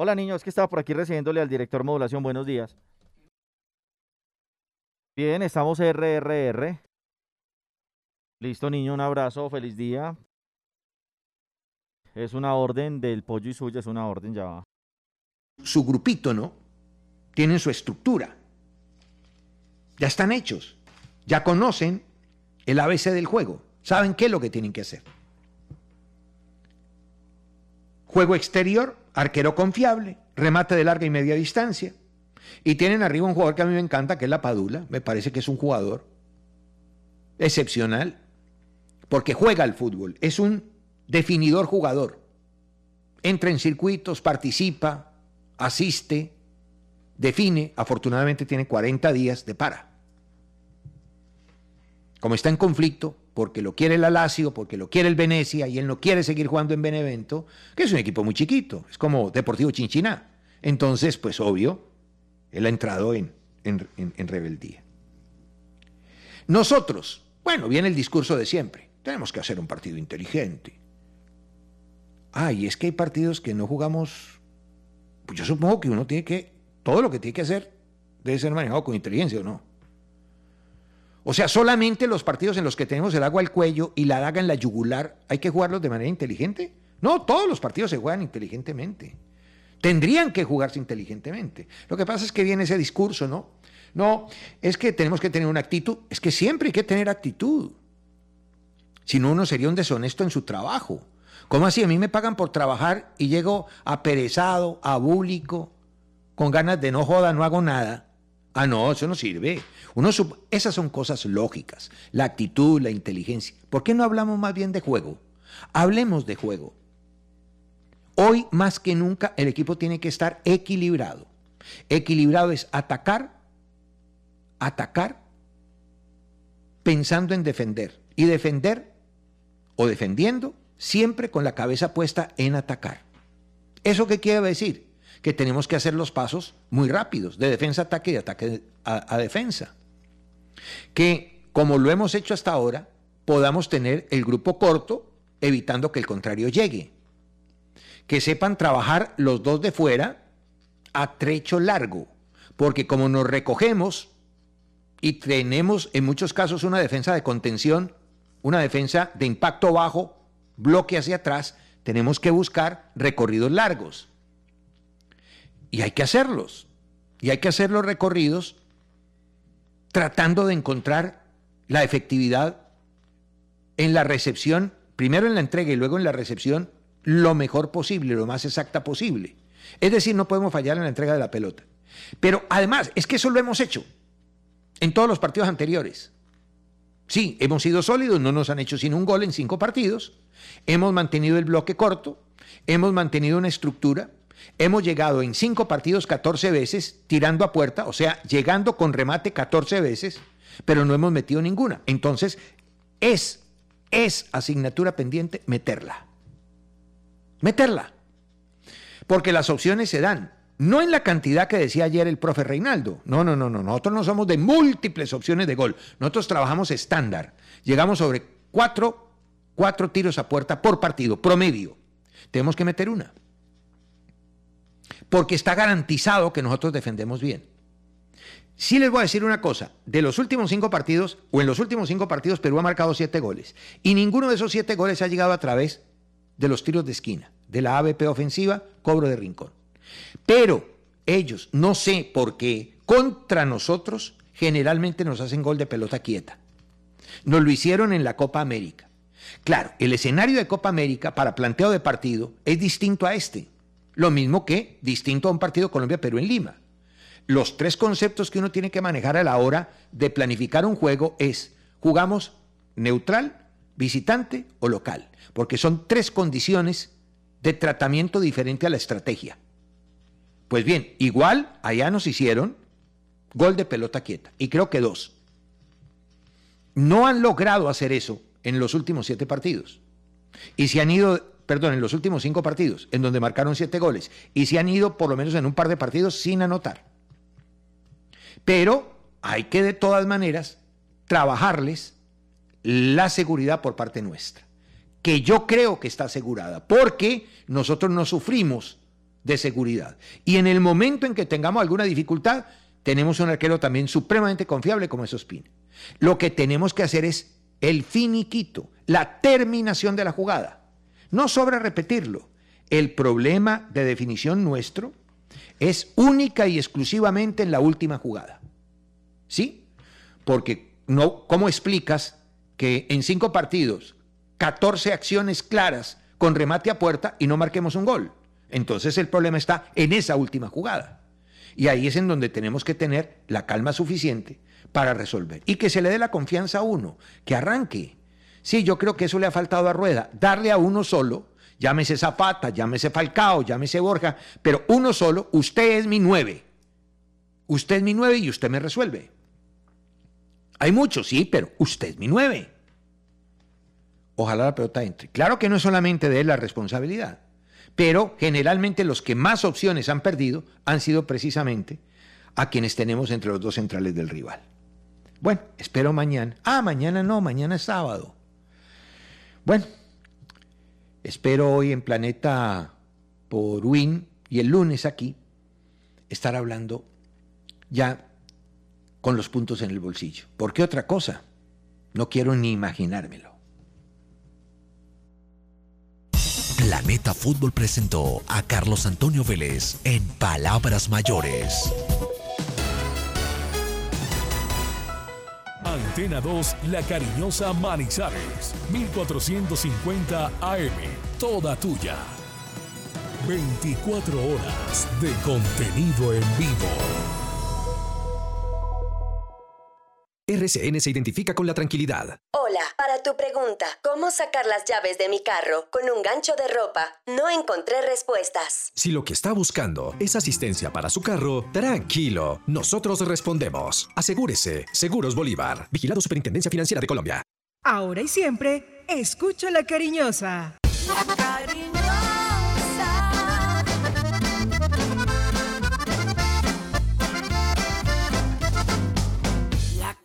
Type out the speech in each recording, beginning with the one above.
Hola niño, es que estaba por aquí recibiéndole al director modulación. Buenos días. Bien, estamos RRR. Listo niño, un abrazo, feliz día. Es una orden del pollo y suya, es una orden, ya va. Su grupito, ¿no? Tienen su estructura. Ya están hechos. Ya conocen el ABC del juego. Saben qué es lo que tienen que hacer. Juego exterior, arquero confiable, remate de larga y media distancia. Y tienen arriba un jugador que a mí me encanta, que es la Padula. Me parece que es un jugador excepcional, porque juega al fútbol. Es un definidor jugador. Entra en circuitos, participa, asiste, define. Afortunadamente tiene 40 días de para. Como está en conflicto, porque lo quiere el Lazio, porque lo quiere el Venecia y él no quiere seguir jugando en Benevento, que es un equipo muy chiquito, es como Deportivo Chinchiná. Entonces, pues obvio, él ha entrado en, en, rebeldía. Nosotros, bueno, viene el discurso de siempre, tenemos que hacer un partido inteligente. Ay, es que hay partidos que no jugamos, pues yo supongo que uno tiene que, todo lo que tiene que hacer debe ser manejado con inteligencia o no. O sea, solamente los partidos en los que tenemos el agua al cuello y la daga en la yugular, ¿hay que jugarlos de manera inteligente? No, todos los partidos se juegan inteligentemente. Tendrían que jugarse inteligentemente. Lo que pasa es que viene ese discurso, ¿no? No, es que tenemos que tener una actitud. Es que siempre hay que tener actitud. Si no, uno sería un deshonesto en su trabajo. ¿Cómo así? A mí me pagan por trabajar y llego aperezado, abúlico, con ganas de no joda, no hago nada. Ah, no, eso no sirve. Esas son cosas lógicas, la actitud, la inteligencia. ¿Por qué no hablamos más bien de juego? Hablemos de juego. Hoy más que nunca el equipo tiene que estar equilibrado. Equilibrado es atacar, atacar, pensando en defender. Y defender o defendiendo siempre con la cabeza puesta en atacar. ¿Eso qué quiere decir? Que tenemos que hacer los pasos muy rápidos, de defensa a ataque y de ataque a, a defensa. Que, como lo hemos hecho hasta ahora, podamos tener el grupo corto, evitando que el contrario llegue. Que sepan trabajar los dos de fuera a trecho largo, porque como nos recogemos y tenemos en muchos casos una defensa de contención, una defensa de impacto bajo, bloque hacia atrás, tenemos que buscar recorridos largos. Y hay que hacerlos. Y hay que hacer los recorridos tratando de encontrar la efectividad en la recepción, primero en la entrega y luego en la recepción, lo mejor posible, lo más exacta posible. Es decir, no podemos fallar en la entrega de la pelota. Pero además, es que eso lo hemos hecho en todos los partidos anteriores. Sí, hemos sido sólidos, no nos han hecho sin un gol en cinco partidos, hemos mantenido el bloque corto, hemos mantenido una estructura, Hemos llegado en cinco partidos 14 veces tirando a puerta, o sea, llegando con remate 14 veces, pero no hemos metido ninguna. Entonces, es, es asignatura pendiente meterla. Meterla. Porque las opciones se dan. No en la cantidad que decía ayer el profe Reinaldo. No, no, no, no. Nosotros no somos de múltiples opciones de gol. Nosotros trabajamos estándar. Llegamos sobre cuatro, cuatro tiros a puerta por partido, promedio. Tenemos que meter una porque está garantizado que nosotros defendemos bien. Sí les voy a decir una cosa, de los últimos cinco partidos, o en los últimos cinco partidos, Perú ha marcado siete goles, y ninguno de esos siete goles ha llegado a través de los tiros de esquina, de la ABP ofensiva, cobro de rincón. Pero ellos, no sé por qué, contra nosotros, generalmente nos hacen gol de pelota quieta. Nos lo hicieron en la Copa América. Claro, el escenario de Copa América para planteo de partido es distinto a este. Lo mismo que distinto a un partido Colombia-Perú en Lima. Los tres conceptos que uno tiene que manejar a la hora de planificar un juego es, jugamos neutral, visitante o local, porque son tres condiciones de tratamiento diferente a la estrategia. Pues bien, igual allá nos hicieron gol de pelota quieta, y creo que dos. No han logrado hacer eso en los últimos siete partidos. Y se han ido perdón, en los últimos cinco partidos, en donde marcaron siete goles, y se han ido por lo menos en un par de partidos sin anotar. Pero hay que de todas maneras trabajarles la seguridad por parte nuestra, que yo creo que está asegurada, porque nosotros no sufrimos de seguridad. Y en el momento en que tengamos alguna dificultad, tenemos un arquero también supremamente confiable como es Ospina. Lo que tenemos que hacer es el finiquito, la terminación de la jugada. No sobra repetirlo. El problema de definición nuestro es única y exclusivamente en la última jugada. ¿Sí? Porque no, ¿cómo explicas que en cinco partidos, 14 acciones claras con remate a puerta y no marquemos un gol? Entonces el problema está en esa última jugada. Y ahí es en donde tenemos que tener la calma suficiente para resolver. Y que se le dé la confianza a uno, que arranque. Sí, yo creo que eso le ha faltado a Rueda, darle a uno solo, llámese Zapata, llámese Falcao, llámese Borja, pero uno solo, usted es mi nueve. Usted es mi nueve y usted me resuelve. Hay muchos, sí, pero usted es mi nueve. Ojalá la pelota entre. Claro que no es solamente de él la responsabilidad pero generalmente los que más opciones han perdido han sido precisamente a quienes tenemos entre los dos centrales del rival. Bueno, espero mañana. Ah, mañana no, mañana es sábado. Bueno, espero hoy en Planeta por Win y el lunes aquí estar hablando ya con los puntos en el bolsillo. ¿Por qué otra cosa? No quiero ni imaginármelo. Planeta Fútbol presentó a Carlos Antonio Vélez en Palabras Mayores. Antena 2, La Cariñosa Manizales, 1450 AM, toda tuya. 24 horas de contenido en vivo. RCN se identifica con la tranquilidad. Hola, para tu pregunta, ¿cómo sacar las llaves de mi carro con un gancho de ropa? No encontré respuestas. Si lo que está buscando es asistencia para su carro, tranquilo, nosotros respondemos. Asegúrese, Seguros Bolívar, Vigilado Superintendencia Financiera de Colombia. Ahora y siempre, escucho la cariñosa. La cariñosa.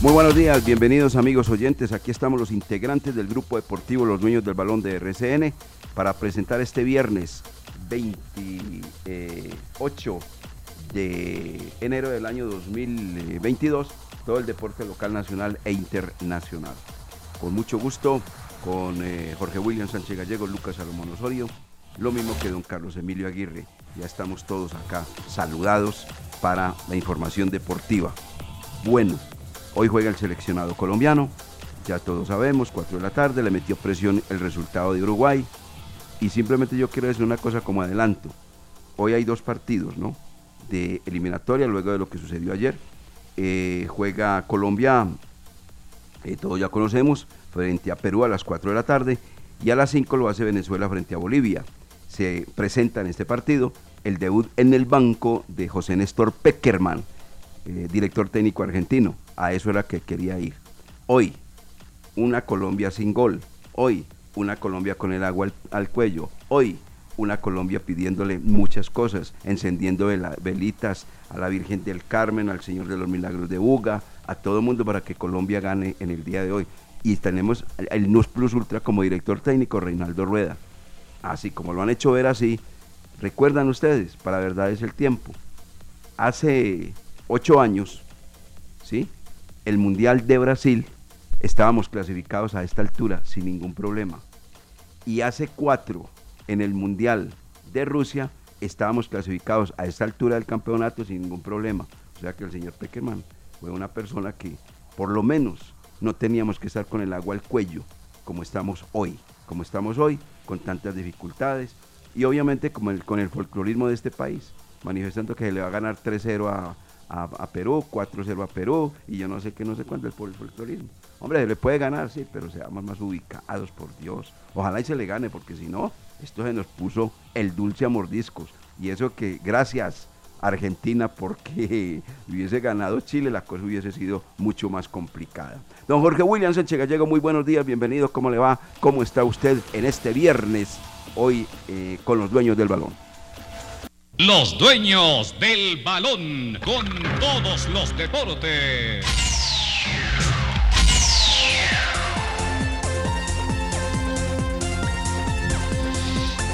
Muy buenos días, bienvenidos amigos oyentes. Aquí estamos los integrantes del grupo deportivo Los Dueños del Balón de RCN para presentar este viernes 28 de enero del año 2022 todo el deporte local, nacional e internacional. Con mucho gusto, con eh, Jorge William Sánchez Gallego, Lucas Salomón Osorio, lo mismo que don Carlos Emilio Aguirre. Ya estamos todos acá saludados para la información deportiva. Bueno, Hoy juega el seleccionado colombiano, ya todos sabemos, 4 de la tarde, le metió presión el resultado de Uruguay. Y simplemente yo quiero decir una cosa como adelanto. Hoy hay dos partidos, ¿no? De eliminatoria, luego de lo que sucedió ayer. Eh, juega Colombia, eh, todos ya conocemos, frente a Perú a las 4 de la tarde. Y a las 5 lo hace Venezuela frente a Bolivia. Se presenta en este partido el debut en el banco de José Néstor Peckerman, eh, director técnico argentino a eso era que quería ir. Hoy, una Colombia sin gol. Hoy, una Colombia con el agua al, cuello. Hoy, una Colombia pidiéndole muchas cosas, encendiendo velitas a la Virgen del Carmen, al Señor de los Milagros de Uga, a todo el mundo para que Colombia gane en el día de hoy. y tenemos el NUS Plus Ultra como director técnico Reinaldo Rueda. Así como lo han hecho ver así, recuerdan ustedes, para verdad es el tiempo. Hace ocho años, ¿sí? El Mundial de Brasil estábamos clasificados a esta altura sin ningún problema. Y hace cuatro, en el Mundial de Rusia, estábamos clasificados a esta altura del campeonato sin ningún problema. O sea que el señor Peckerman fue una persona que por lo menos no teníamos que estar con el agua al cuello como estamos hoy, como estamos hoy, con tantas dificultades y obviamente como el, con el folclorismo de este país, manifestando que se le va a ganar 3-0 a, a, Perú, 4-0 a Perú y yo no sé qué, no sé cuánto es por el folclorismo. Hombre, se le puede ganar, sí, pero seamos más ubicados, por Dios. Ojalá y se le gane, porque si no, esto se nos puso el dulce a mordiscos. Y eso que, gracias Argentina, porque hubiese ganado Chile, la cosa hubiese sido mucho más complicada. Don Jorge Williams Sánchez Gallego, muy buenos días, bienvenido, ¿cómo le va? ¿Cómo está usted en este viernes, hoy, eh, con los dueños del balón? Los dueños del balón, con todos los deportes.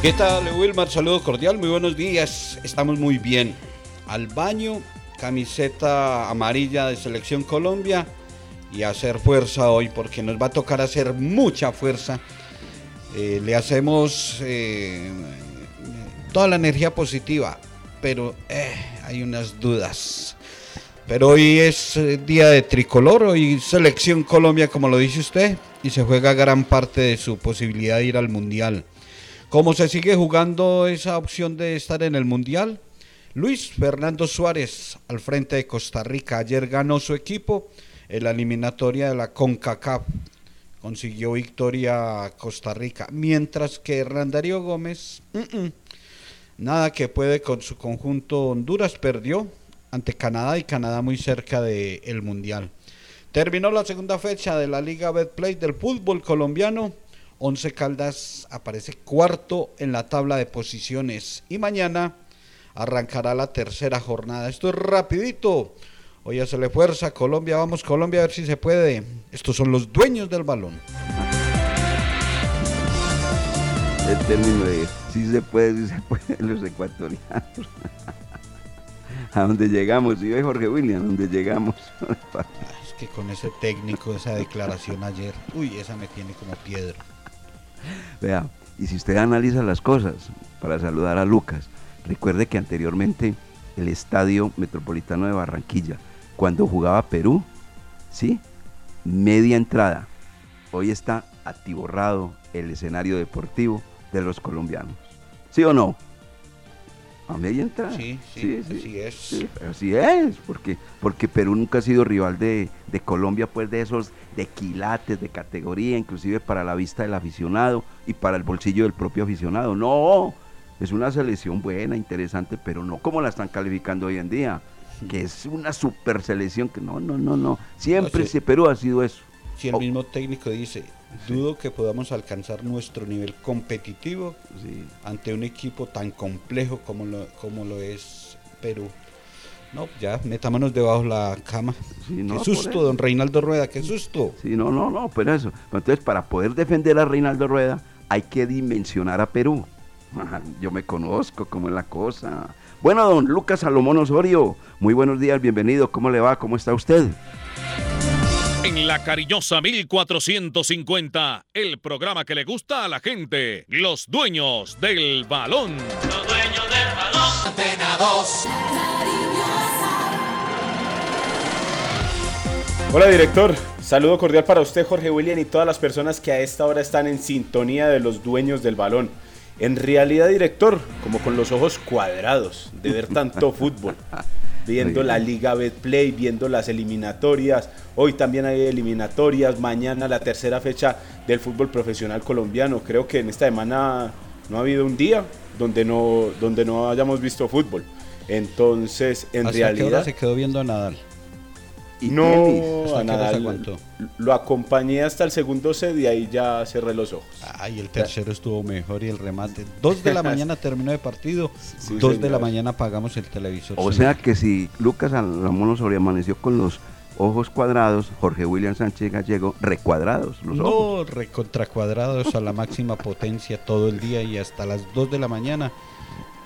¿Qué tal, Wilmar? Saludo cordial, muy buenos días. Estamos muy bien. Al baño, camiseta amarilla de Selección Colombia y hacer fuerza hoy porque nos va a tocar hacer mucha fuerza. Eh, le hacemos eh, toda la energía positiva, pero eh, hay unas dudas. Pero hoy es día de tricolor, hoy Selección Colombia, como lo dice usted, y se juega gran parte de su posibilidad de ir al Mundial. ¿Cómo se sigue jugando esa opción de estar en el Mundial? Luis Fernando Suárez al frente de Costa Rica. Ayer ganó su equipo en la eliminatoria de la CONCACAF. Consiguió victoria Costa Rica. Mientras que Hernán Darío Gómez, nada que puede con su conjunto Honduras, perdió ante Canadá y Canadá muy cerca del Mundial. Terminó la segunda fecha de la Liga Betplay del fútbol colombiano. Once Caldas aparece cuarto en la tabla de posiciones y mañana arrancará la tercera jornada. Esto es rapidito. Hoy le fuerza Colombia, vamos Colombia a ver si se puede. Estos son los dueños del balón. El término de si se puede, si se puede, los ecuatorianos. a dónde llegamos, y hoy Jorge William, a dónde llegamos. es que con ese técnico, esa declaración ayer, uy, esa me tiene como piedra. Vea, y si usted analiza las cosas, para saludar a Lucas, recuerde que anteriormente el Estadio Metropolitano de Barranquilla, cuando jugaba Perú, ¿sí? Media entrada. Hoy está atiborrado el escenario deportivo de los colombianos. ¿Sí o no? A media entrada. Sí, sí, así es. así es, porque, porque Perú nunca ha sido rival de, de, Colombia, pues de esos de quilates, de categoría, inclusive para la vista del aficionado y para el bolsillo del propio aficionado. No, es una selección buena, interesante, pero no como la están calificando hoy en día, que es una super selección que no, no, no, no. Siempre ese Perú ha sido eso. Si el mismo técnico dice, dudo que podamos alcanzar nuestro nivel competitivo ante un equipo tan complejo como lo, como lo es Perú. No, ya, metámonos debajo de la cama. qué susto, don Reinaldo Rueda, qué susto. Sí, no, no, no, pero eso. Entonces, para poder defender a Reinaldo Rueda, hay que dimensionar a Perú. Yo me conozco cómo es la cosa. Bueno, don Lucas Salomón Osorio, muy buenos días, bienvenido. ¿Cómo le va? ¿Cómo está usted? En la cariñosa 1450, el programa que le gusta a la gente, los dueños del balón. Los dueños del balón. Antena 2. Hola director, saludo cordial para usted Jorge William y todas las personas que a esta hora están en sintonía de los dueños del balón. En realidad director, como con los ojos cuadrados de ver tanto fútbol viendo la Liga Betplay, viendo las eliminatorias. Hoy también hay eliminatorias, mañana la tercera fecha del fútbol profesional colombiano. Creo que en esta semana no ha habido un día donde no, donde no hayamos visto fútbol. Entonces, en realidad. se quedó viendo a Nadal? No, a Nadal lo acompañé hasta el segundo set y ahí ya cerré los ojos. Ay, el tercero estuvo mejor y el remate. Dos de la mañana terminó el partido, dos de la mañana apagamos el televisor. O sea que si Lucas Ramón Osorio amaneció con los ojos cuadrados, Jorge William Sánchez Gallego recuadrados los ojos. No, recontracuadrados a la máxima potencia todo el día y hasta las 2 de la mañana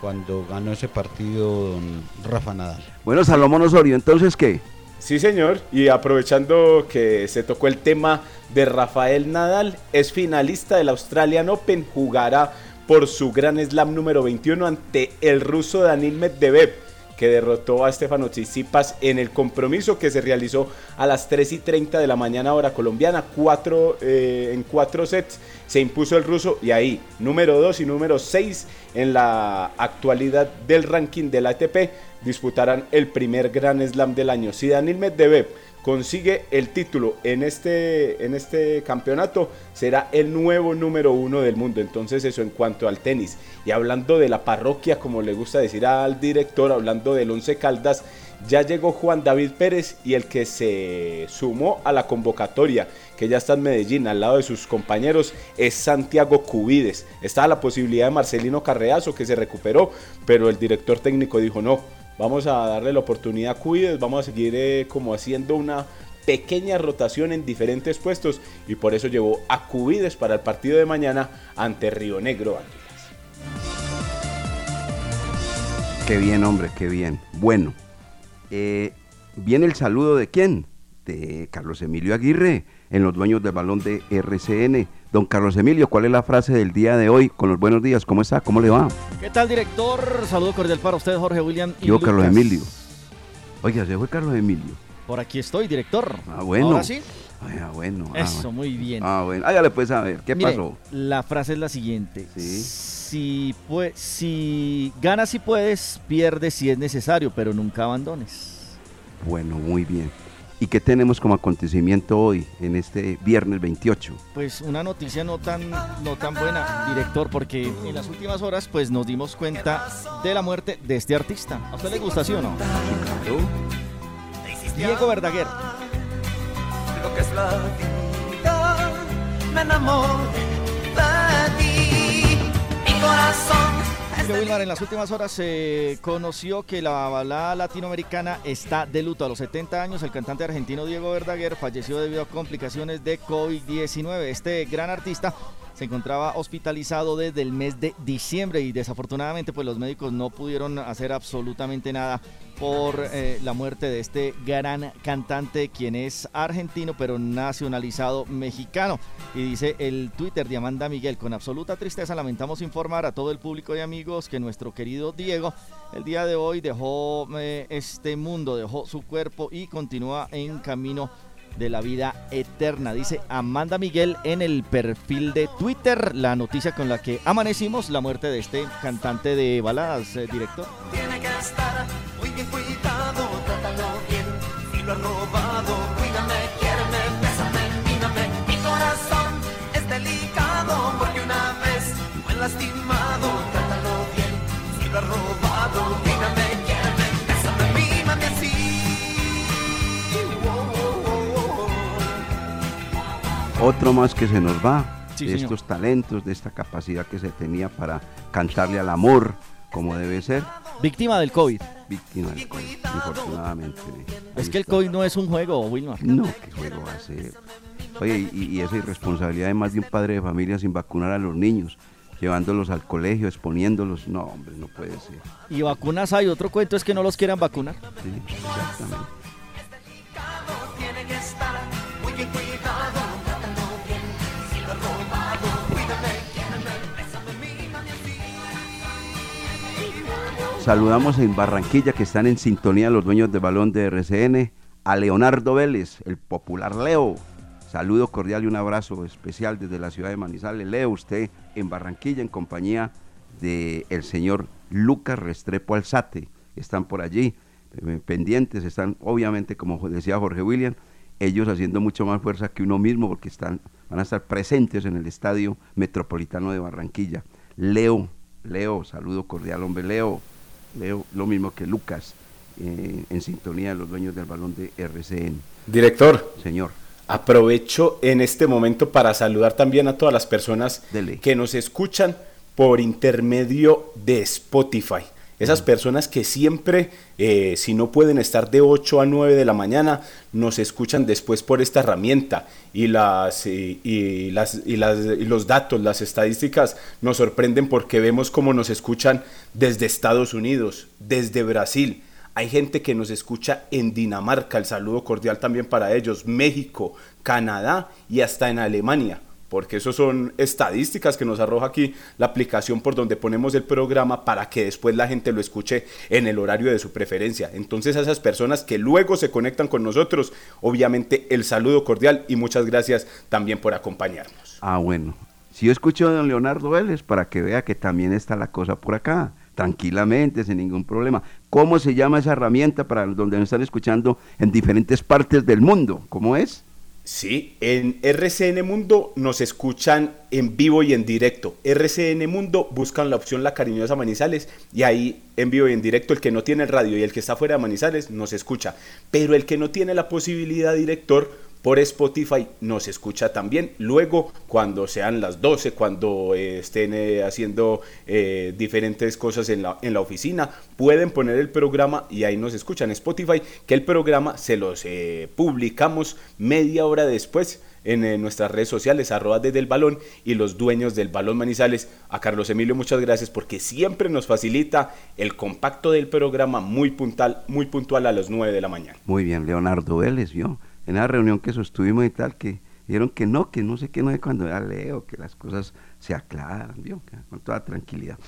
cuando ganó ese partido don Rafa Nadal. Bueno, Salomón Osorio, entonces qué? Sí, señor. Y aprovechando que se tocó el tema de Rafael Nadal, es finalista del Australian Open, jugará por su Gran Slam número 21 ante el ruso Danil Medvedev que derrotó a Stefano Tsitsipas en el compromiso que se realizó a las 3 y 30 de la mañana hora colombiana, cuatro, eh, en cuatro sets se impuso el ruso y ahí número 2 y número 6 en la actualidad del ranking del ATP disputarán el primer Gran Slam del año. Si Daniel Medvedev consigue el título en este, en este campeonato, será el nuevo número uno del mundo. Entonces eso en cuanto al tenis. Y hablando de la parroquia, como le gusta decir al director, hablando del Once Caldas, ya llegó Juan David Pérez y el que se sumó a la convocatoria, que ya está en Medellín al lado de sus compañeros, es Santiago Cubides. Estaba la posibilidad de Marcelino Carreazo que se recuperó, pero el director técnico dijo no, vamos a darle la oportunidad a Cubides, vamos a seguir eh, como haciendo una pequeña rotación en diferentes puestos y por eso llevó a Cubides para el partido de mañana ante Río Negro Qué bien, hombre, qué bien. Bueno, eh, viene el saludo de quién? De Carlos Emilio Aguirre, en los dueños del balón de RCN. Don Carlos Emilio, ¿cuál es la frase del día de hoy? Con los buenos días, ¿cómo está? ¿Cómo le va? ¿Qué tal, director? Saludo cordial para usted, Jorge William. Y Yo, Carlos Emilio. Oiga, se fue Carlos Emilio. Por aquí estoy, director. Ah, bueno. ¿Ahora sí? Ah, bueno. Eso, muy bien. Ah, bueno. Ah, ya le puedes saber. ¿Qué pasó? La frase es la siguiente. Sí. Si, pues, si ganas si puedes, pierdes si es necesario, pero nunca abandones. Bueno, muy bien. ¿Y qué tenemos como acontecimiento hoy, en este viernes 28? Pues una noticia no tan, no tan buena, director, porque en las últimas horas pues nos dimos cuenta de la muerte de este artista. ¿A usted le gusta, sí o no? Diego Verdaguer. Lo que es la vida, me enamoré de ti, mi corazón Wilmar, en las últimas horas se conoció que la balada latinoamericana está de luto. A los 70 años, el cantante argentino Diego Verdaguer falleció debido a complicaciones de COVID-19. Este gran artista se encontraba hospitalizado desde el mes de diciembre y desafortunadamente pues los médicos no pudieron hacer absolutamente nada por eh, la muerte de este gran cantante quien es argentino pero nacionalizado mexicano. Y dice el Twitter de Amanda Miguel con absoluta tristeza lamentamos informar a todo el público y amigos que nuestro querido Diego el día de hoy dejó eh, este mundo dejó su cuerpo y continúa en camino de la vida eterna, dice Amanda Miguel en el perfil de Twitter, la noticia con la que amanecimos, la muerte de este cantante de baladas, eh, director. Tiene que estar muy bien cuidado, trátalo bien, si lo ha robado, Otro más que se nos va Sí, de señor. estos talentos, de esta capacidad que se tenía para cantarle al amor como debe ser. Víctima del COVID. Víctima del COVID, infortunadamente. Es que el COVID no es un juego, Wilmar. No, ¿qué juego va a ser? Oye, y, y esa irresponsabilidad de más de un padre de familia sin vacunar a los niños, llevándolos al colegio, exponiéndolos. No, hombre, no puede ser. Y vacunas hay, otro cuento es que no los quieran vacunar. Sí, exactamente. Saludamos en Barranquilla que están en sintonía los dueños de balón de RCN, a Leonardo Vélez, el popular Leo. Saludo cordial y un abrazo especial desde la ciudad de Manizales. Leo, usted en Barranquilla en compañía del el señor Lucas Restrepo Alzate. Están por allí eh, pendientes, están obviamente, como decía Jorge William, ellos haciendo mucho más fuerza que uno mismo porque están, van a estar presentes en el Estadio Metropolitano de Barranquilla. Leo, Leo, saludo cordial, hombre, Leo. Leo, lo mismo que Lucas, eh, en sintonía de los dueños del balón de RCN. Director. Señor. Aprovecho en este momento para saludar también a todas las personas que nos escuchan por intermedio de Spotify. Esas personas que siempre, eh, si no pueden estar de 8 a 9 de la mañana, nos escuchan después por esta herramienta. Y, las, y, y las, y, las, y los datos, las estadísticas nos sorprenden porque vemos cómo nos escuchan desde Estados Unidos, desde Brasil. Hay gente que nos escucha en Dinamarca, el saludo cordial también para ellos, México, Canadá y hasta en Alemania porque eso son estadísticas que nos arroja aquí la aplicación por donde ponemos el programa para que después la gente lo escuche en el horario de su preferencia. Entonces a esas personas que luego se conectan con nosotros, obviamente el saludo cordial y muchas gracias también por acompañarnos. Ah, bueno. Si yo escucho a don Leonardo Vélez, para que vea que también está la cosa por acá, tranquilamente, sin ningún problema. ¿Cómo se llama esa herramienta para donde nos están escuchando en diferentes partes del mundo? ¿Cómo es? Sí, en RCN Mundo nos escuchan en vivo y en directo. RCN Mundo buscan la opción La Cariñosa Manizales y ahí en vivo y en directo el que no tiene el radio y el que está fuera de Manizales nos escucha. Pero el que no tiene la posibilidad, director, por Spotify nos escucha también. Luego, cuando sean las 12, cuando eh, estén eh, haciendo eh, diferentes cosas en la, en la oficina, pueden poner el programa y ahí nos escuchan. Spotify, que el programa se los publicamos media hora después en nuestras redes sociales, arroba desde el balón y los dueños del balón Manizales. A Carlos Emilio, muchas gracias porque siempre nos facilita el compacto del programa muy puntual, muy puntual a las 9 de la mañana. Muy bien, Leonardo Vélez, ¿vio? En la reunión que sostuvimos y tal, que dijeron que no, que no sé qué, no es cuando ya leo, que las cosas se aclaran, ¿vio? con toda tranquilidad.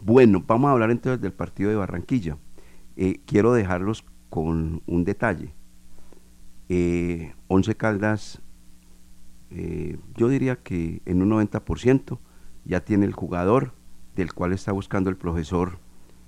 Bueno, vamos a hablar entonces del partido de Barranquilla. Eh, quiero dejarlos con un detalle. Eh, Once Caldas, eh, yo diría que en un 90% ya tiene el jugador del cual está buscando el profesor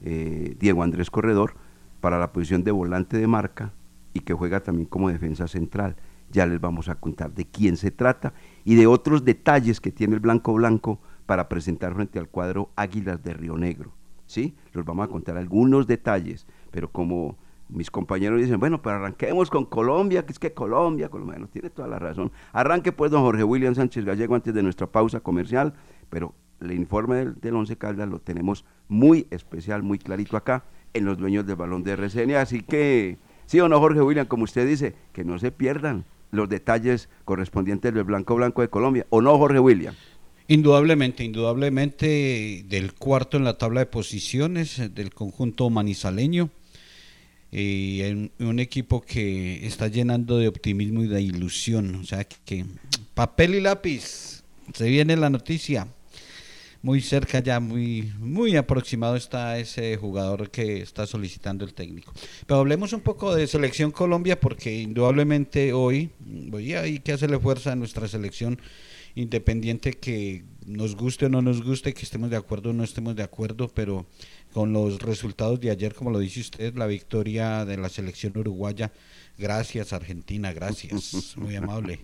Diego Andrés Corredor para la posición de volante de marca y que juega también como defensa central. Ya les vamos a contar de quién se trata y de otros detalles que tiene el Blanco Blanco para presentar frente al cuadro Águilas de Río Negro. ¿Sí? Los vamos a contar algunos detalles, pero como mis compañeros dicen, bueno, pero arranquemos con Colombia, que es que Colombia, Colombia, no tiene toda la razón. Arranque pues don Jorge William Sánchez Gallego antes de nuestra pausa comercial, pero el informe del, Once Caldas lo tenemos muy especial, muy clarito acá en los dueños del balón de RCN, así que Sí o no, Jorge William, como usted dice, que no se pierdan los detalles correspondientes del Blanco Blanco de Colombia. ¿O no, Jorge William? Indudablemente, indudablemente del cuarto en la tabla de posiciones eh, del conjunto manizaleño. Y en un equipo que está llenando de optimismo y de ilusión. O sea que papel y lápiz, se viene la noticia muy cerca ya, muy, muy aproximado está ese jugador que está solicitando el técnico. Pero hablemos un poco de Selección Colombia porque indudablemente hoy, hoy hay que hacerle fuerza a nuestra selección independiente que nos guste o no nos guste, que estemos de acuerdo o no estemos de acuerdo, pero con los resultados de ayer, como lo dice usted, la victoria de la selección uruguaya, gracias Argentina, gracias, muy amable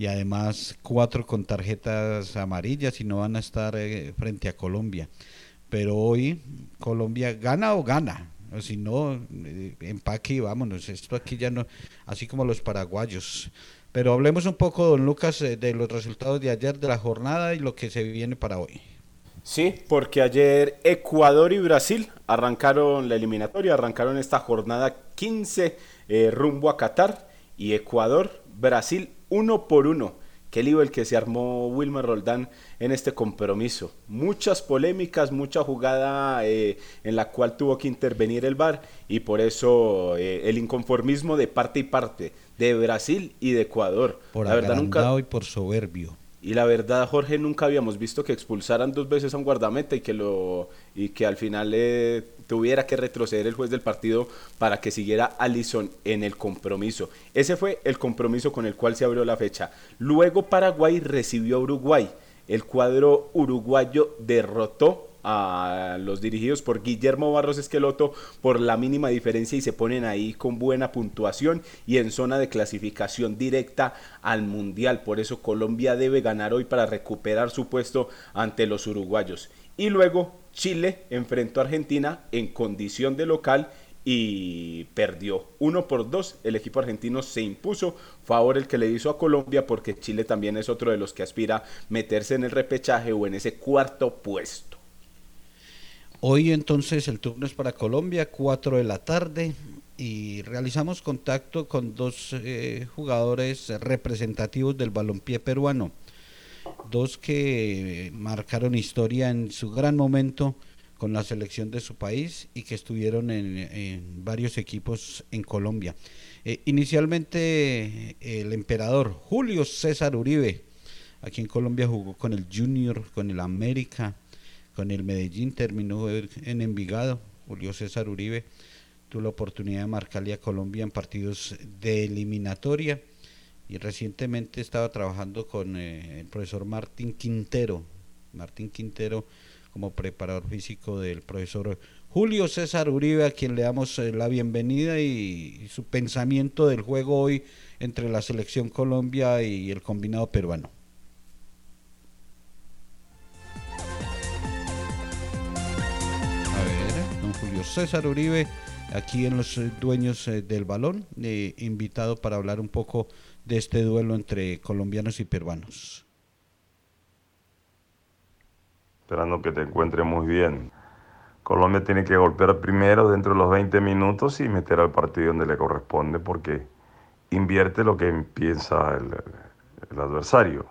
y además cuatro con tarjetas amarillas y no van a estar eh, frente a Colombia. Pero hoy Colombia gana o gana, si no, eh, empaque y vámonos. Esto aquí ya no, así como los paraguayos. Pero hablemos un poco, don Lucas, eh, de los resultados de ayer, de la jornada y lo que se viene para hoy. Sí, porque ayer Ecuador y Brasil arrancaron la eliminatoria, arrancaron esta jornada 15 rumbo a Qatar y Ecuador, Brasil uno por uno. Qué lío el que se armó Wilmer Roldán en este compromiso. Muchas polémicas, mucha jugada eh, en la cual tuvo que intervenir el VAR y por eso eh, el inconformismo de parte y parte, de Brasil y de Ecuador. Por la verdad nunca y por soberbio. Y la verdad, Jorge, nunca habíamos visto que expulsaran dos veces a un guardameta y que lo y que al final eh, tuviera que retroceder el juez del partido para que siguiera Alison en el compromiso. Ese fue el compromiso con el cual se abrió la fecha. Luego Paraguay recibió a Uruguay. El cuadro uruguayo derrotó a los dirigidos por Guillermo Barros Esqueloto por la mínima diferencia y se ponen ahí con buena puntuación y en zona de clasificación directa al Mundial. Por eso Colombia debe ganar hoy para recuperar su puesto ante los uruguayos. Y luego Chile enfrentó a Argentina en condición de local y perdió. Uno por dos, el equipo argentino se impuso, favor el que le hizo a Colombia porque Chile también es otro de los que aspira meterse en el repechaje o en ese cuarto puesto. Hoy entonces el turno es para Colombia, 4 de la tarde, y realizamos contacto con dos eh, jugadores representativos del balompié peruano, dos que marcaron historia en su gran momento con la selección de su país y que estuvieron en, varios equipos en Colombia. Eh, inicialmente el emperador Julio César Uribe, aquí en Colombia jugó con el Junior, con el América, con el Medellín, terminó en Envigado, Julio César Uribe tuvo la oportunidad de marcarle a Colombia en partidos de eliminatoria y recientemente estaba trabajando con eh, el profesor Martín Quintero, Martín Quintero como preparador físico del profesor Julio César Uribe, a quien le damos eh, la bienvenida y, su pensamiento del juego hoy entre la selección Colombia y el combinado peruano. Julio César Uribe, aquí en los eh, dueños eh, del balón, invitado para hablar un poco de este duelo entre colombianos y peruanos. esperando que te encuentres muy bien. Colombia tiene que golpear primero dentro de los 20 minutos y meter al partido donde le corresponde porque invierte lo que piensa el, adversario.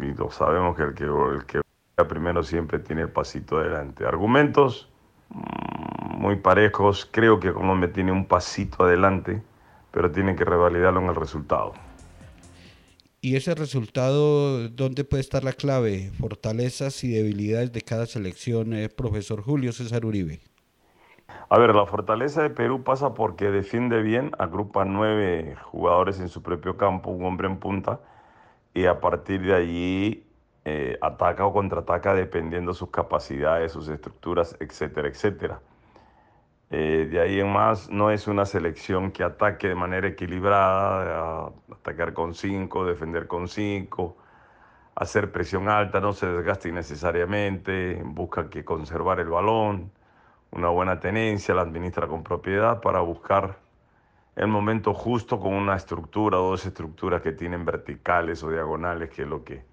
Y lo sabemos que el que, el que primero siempre tiene el pasito adelante. Argumentos muy parejos, creo que Colombia tiene un pasito adelante, pero tiene que revalidarlo en el resultado. Y ese resultado, ¿dónde puede estar la clave? Fortalezas y debilidades de cada selección, eh, profesor Julio César Uribe. A ver, la fortaleza de Perú pasa porque defiende bien, agrupa nueve jugadores en su propio campo, un hombre en punta, y a partir de allí eh, ataca o contraataca dependiendo sus capacidades, sus estructuras, etcétera, etcétera. Eh, de ahí en más, no es una selección que ataque de manera equilibrada, atacar con cinco, defender con cinco, hacer presión alta, no se desgaste innecesariamente, busca que conservar el balón, una buena tenencia, la administra con propiedad para buscar el momento justo con una estructura o dos estructuras que tienen verticales o diagonales, que es lo que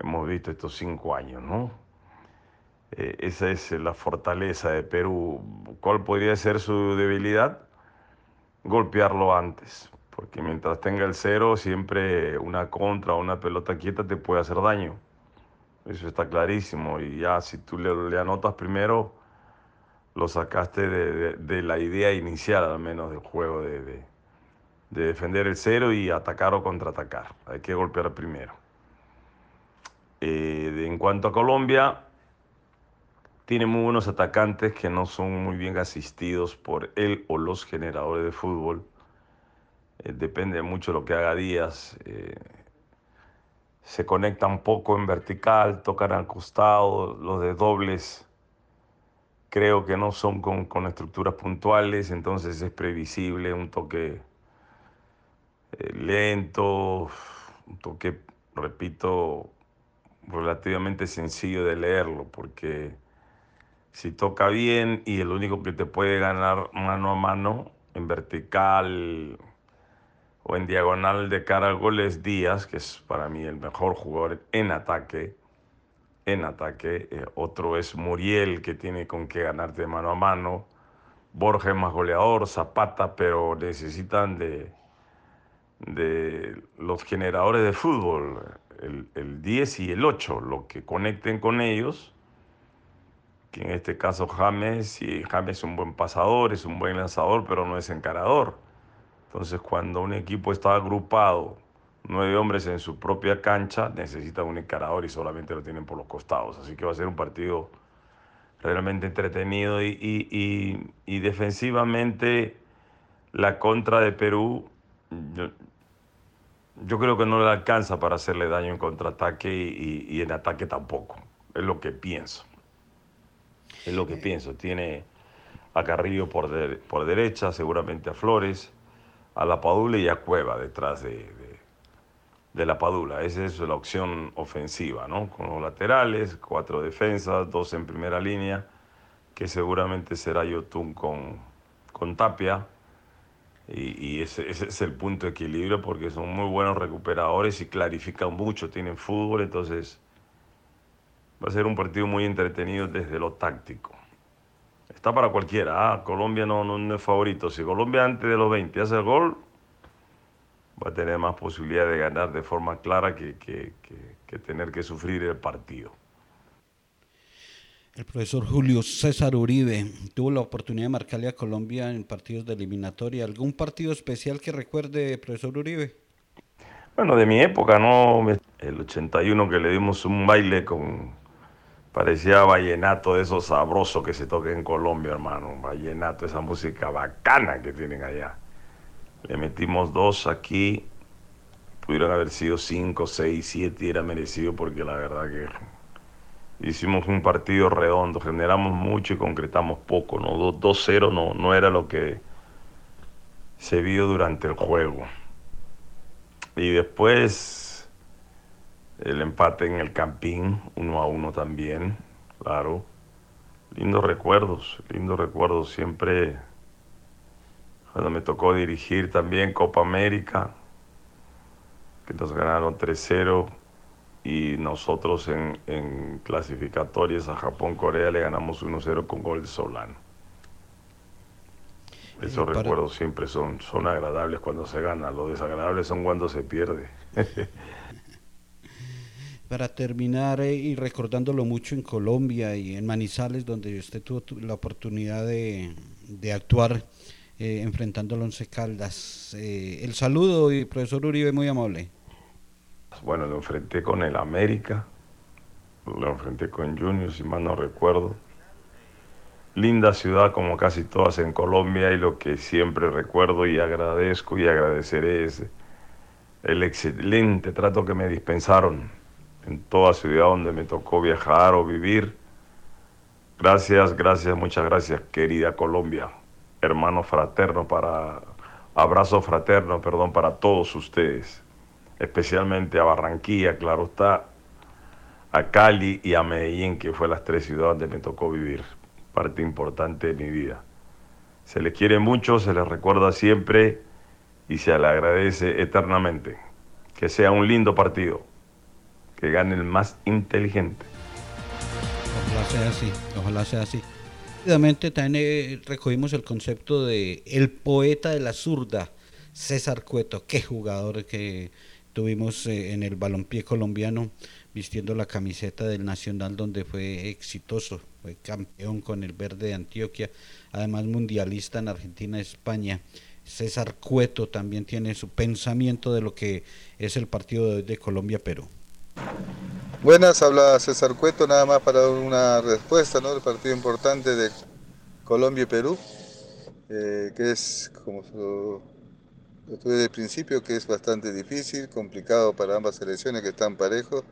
hemos visto estos cinco años, ¿no? Eh, esa es la fortaleza de Perú. ¿Cuál podría ser su debilidad? Golpearlo antes, porque mientras tenga el cero, siempre una contra o una pelota quieta te puede hacer daño. Eso está clarísimo. Y ya si tú le, anotas primero, lo sacaste de, la idea inicial, al menos del juego, de, de defender el cero y atacar o contraatacar. Hay que golpear primero. Eh, en cuanto a Colombia, tiene muy buenos atacantes que no son muy bien asistidos por él o los generadores de fútbol. Eh, depende mucho de lo que haga Díaz. Eh, se conectan poco en vertical, tocan al costado, los de dobles creo que no son con, con estructuras puntuales, entonces es previsible un toque eh, lento, un toque, repito, relativamente sencillo de leerlo, porque si toca bien y el único que te puede ganar mano a mano en vertical o en diagonal de cara al gol es Díaz, que es para mí el mejor jugador en ataque. En ataque. Eh, otro es Muriel, que tiene con qué ganarte mano a mano. Borges más goleador, Zapata, pero necesitan de, de los generadores de fútbol, el, el 10 y el 8, lo que conecten con ellos que en este caso James, y James es un buen pasador, es un buen lanzador, pero no es encarador. Entonces cuando un equipo está agrupado, nueve hombres en su propia cancha, necesita un encarador y solamente lo tienen por los costados. Así que va a ser un partido realmente entretenido y, y, defensivamente la contra de Perú, yo, creo que no le alcanza para hacerle daño en contraataque y en ataque tampoco. Es lo que pienso. Es lo que pienso. Tiene a Carrillo por, por derecha, seguramente a Flores, a La Padula y a Cueva detrás de, de, La Padula. Esa es la opción ofensiva, ¿no? Con los laterales, cuatro defensas, dos en primera línea, que seguramente será Yotun con, con Tapia. Y, y ese, es el punto de equilibrio porque son muy buenos recuperadores y clarifican mucho, tienen fútbol, entonces Va a ser un partido muy entretenido desde lo táctico. Está para cualquiera. Ah, Colombia no, no, es favorito. Si Colombia antes de los 20 hace el gol, va a tener más posibilidad de ganar de forma clara que, que- que tener que sufrir el partido. El profesor Julio César Uribe tuvo la oportunidad de marcarle a Colombia en partidos de eliminatoria. ¿Algún partido especial que recuerde, profesor Uribe? Bueno, de mi época, ¿no? El 81 que le dimos un baile con... Parecía vallenato de esos sabrosos que se toca en Colombia, hermano. Vallenato, esa música bacana que tienen allá. Le metimos dos aquí. Pudieron haber sido cinco, seis, siete y era merecido porque la verdad que hicimos un partido redondo. Generamos mucho y concretamos poco, ¿no? Dos- 2-0 no, no era lo que se vio durante el juego. Y después el empate en el Campín, uno a uno también, claro. Lindos recuerdos, lindos recuerdos. Siempre cuando me tocó dirigir también Copa América, que nos ganaron 3-0 y nosotros en, en clasificatorias a Japón, Corea le ganamos 1-0 con gol de Solano. Esos recuerdos siempre son, son agradables cuando se gana, los desagradables son cuando se pierde. Para terminar eh, y recordándolo mucho en Colombia y en Manizales, donde usted tuvo tu- la oportunidad de, de actuar eh, enfrentando al Once Caldas. Eh, el saludo y profesor Uribe, muy amable. Bueno, lo enfrenté con el América, lo enfrenté con Junior, si mal no recuerdo. Linda ciudad como casi todas en Colombia y lo que siempre recuerdo y agradezco y agradeceré es el excelente trato que me dispensaron en toda ciudad donde me tocó viajar o vivir. Gracias, gracias, muchas gracias, querida Colombia. Hermano fraterno para, abrazo fraterno, perdón, para todos ustedes especialmente a Barranquilla, claro está, a Cali y a Medellín, que fue las tres ciudades donde me tocó vivir, parte importante de mi vida. Se les quiere mucho, se les recuerda siempre y se le agradece eternamente. Que sea un lindo partido, que gane el más inteligente. Ojalá sea así, ojalá sea así. También eh, recogimos el concepto de el poeta de la zurda, César Cueto, qué jugador que tuvimos eh, en el balompié colombiano vistiendo la camiseta del Nacional donde fue exitoso, fue campeón con el verde de Antioquia, además mundialista en Argentina España. César Cueto también tiene su pensamiento de lo que es el partido de hoy de Colombia-Perú. Buenas, habla César Cueto, nada más para dar una respuesta, ¿no? El partido importante de Colombia y Perú, eh, que es, como lo, lo tuve desde el principio, que es bastante difícil, complicado para ambas selecciones que están parejos,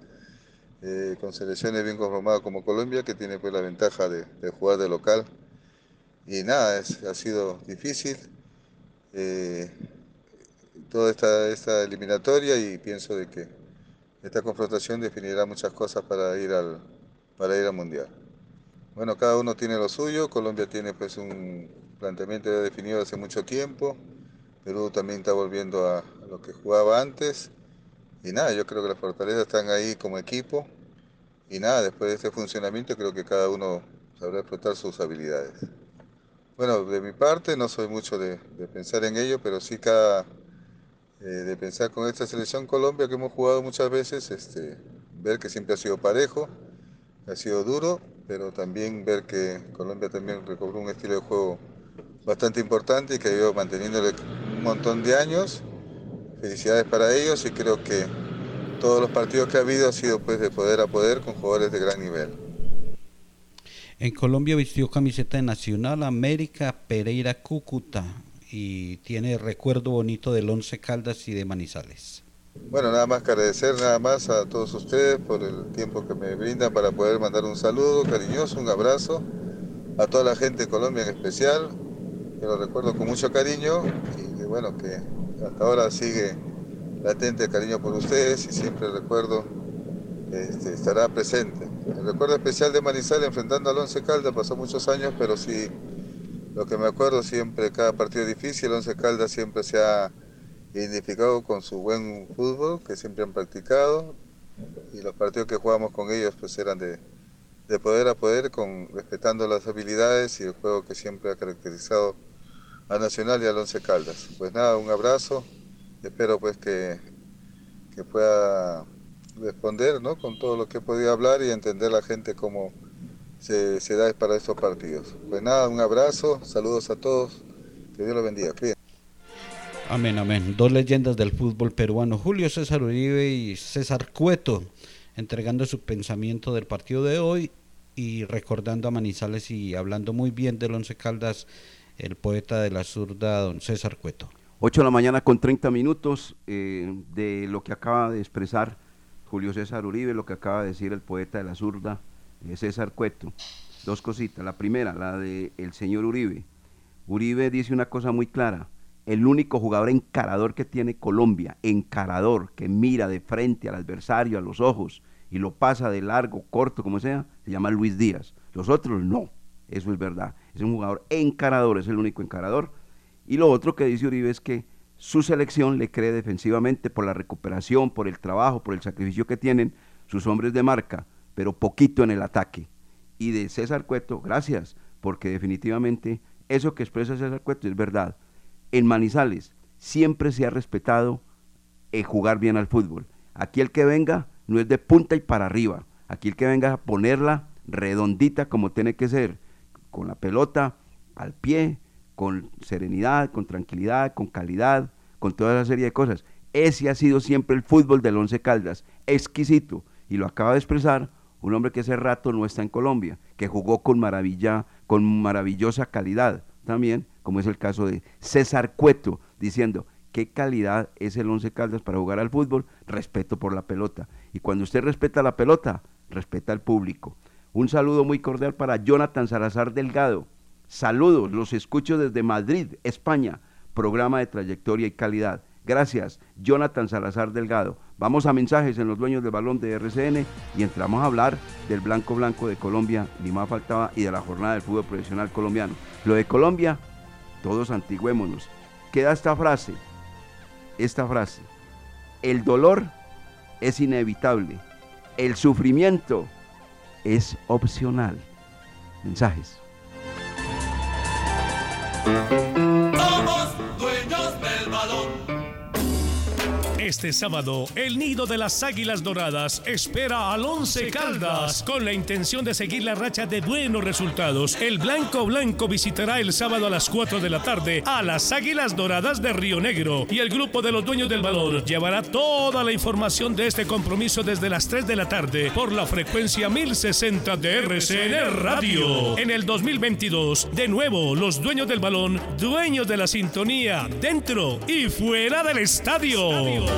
eh, con selecciones bien conformadas como Colombia, que tiene pues la ventaja de, de jugar de local. Y nada, es- ha sido difícil eh, toda esta, esta eliminatoria y pienso de que esta confrontación definirá muchas cosas para ir al, para ir al Mundial. Bueno, cada uno tiene lo suyo, Colombia tiene pues un planteamiento ya definido hace mucho tiempo, Perú también está volviendo a, lo que jugaba antes, y nada, yo creo que las fortalezas están ahí como equipo, y nada, después de este funcionamiento creo que cada uno sabrá explotar sus habilidades. Bueno, de mi parte no soy mucho de, pensar en ello, pero sí cada, eh, de pensar con esta selección Colombia que hemos jugado muchas veces, este, ver que siempre ha sido parejo, ha sido duro, pero también ver que Colombia también recobró un estilo de juego bastante importante y que ha ido manteniéndole un montón de años. Felicidades para ellos y creo que todos los partidos que ha habido ha sido pues de poder a poder con jugadores de gran nivel. En Colombia vistió camiseta de Nacional, América, Pereira, Cúcuta y tiene recuerdo bonito del Once Caldas y de Manizales. Bueno, nada más que agradecer nada más a todos ustedes por el tiempo que me brindan para poder mandar un saludo cariñoso, un abrazo a toda la gente de Colombia en especial, que lo recuerdo con mucho cariño y que bueno, que hasta ahora sigue latente el cariño por ustedes y siempre el recuerdo este, estará presente. El recuerdo especial de Manizales enfrentando al Once Caldas pasó muchos años, pero sí, lo que me acuerdo siempre, cada partido difícil, el Once Caldas siempre se ha identificado con su buen fútbol que siempre han practicado y los partidos que jugábamos con ellos pues eran de, de poder a poder, con, respetando las habilidades y el juego que siempre ha caracterizado a Nacional y al Once Caldas. Pues nada, un abrazo, espero pues que, que pueda responder ¿no? con todo lo que he podido hablar y entender la gente cómo se, se da para estos partidos. Pues nada, un abrazo, saludos a todos, que Dios los bendiga. Cuídense. Amén, amén. Dos leyendas del fútbol peruano, Julio César Uribe y César Cueto, entregando su pensamiento del partido de hoy y recordando a Manizales y hablando muy bien del Once Caldas, el poeta de la zurda, don César Cueto. 8 de la mañana con 30 minutos eh, de lo que acaba de expresar Julio César Uribe, lo que acaba de decir el poeta de la zurda, eh, César Cueto. Dos cositas. La primera, la del el señor Uribe. Uribe dice una cosa muy clara. El único jugador encarador que tiene Colombia, encarador, que mira de frente al adversario a los ojos y lo pasa de largo, corto, como sea, se llama Luis Díaz. Los otros no. Eso es verdad. Es un jugador encarador, es el único encarador. Y lo otro que dice Uribe es que su selección le cree defensivamente por la recuperación, por el trabajo, por el sacrificio que tienen sus hombres de marca, pero poquito en el ataque. Y de César Cueto, gracias, porque definitivamente eso que expresa César Cueto es verdad. En Manizales siempre se ha respetado el jugar bien al fútbol. Aquí el que venga no es de punta y para arriba. Aquí el que venga a ponerla redondita como tiene que ser, con la pelota al pie, con serenidad, con tranquilidad, con calidad, con toda esa serie de cosas. Ese ha sido siempre el fútbol del Once Caldas, exquisito. Y lo acaba de expresar un hombre que hace rato no está en Colombia, que jugó con maravilla, con maravillosa calidad también, como es el caso de César Cueto, diciendo qué calidad es el Once Caldas para jugar al fútbol, respeto por la pelota. Y cuando usted respeta la pelota, respeta al público. Un saludo muy cordial para Jonathan Salazar Delgado. Saludos, los escucho desde Madrid, España. Programa de trayectoria y calidad. Gracias, Jonathan Salazar Delgado. Vamos a mensajes en los dueños del balón de RCN y entramos a hablar del blanco blanco de Colombia, ni más faltaba, y de la jornada del fútbol profesional colombiano. Lo de Colombia, todos antigüémonos. Queda esta frase, esta frase. El dolor es inevitable. El sufrimiento es opcional. Mensajes. Este sábado, el nido de las Águilas Doradas espera al Once Caldas con la intención de seguir la racha de buenos resultados. El Blanco Blanco visitará el sábado a las 4 de la tarde a las Águilas Doradas de Río Negro y el grupo de los dueños del balón llevará toda la información de este compromiso desde las 3 de la tarde por la frecuencia 1060 de RCN Radio. En el 2022, de nuevo, los dueños del balón, dueños de la sintonía, dentro y fuera del estadio.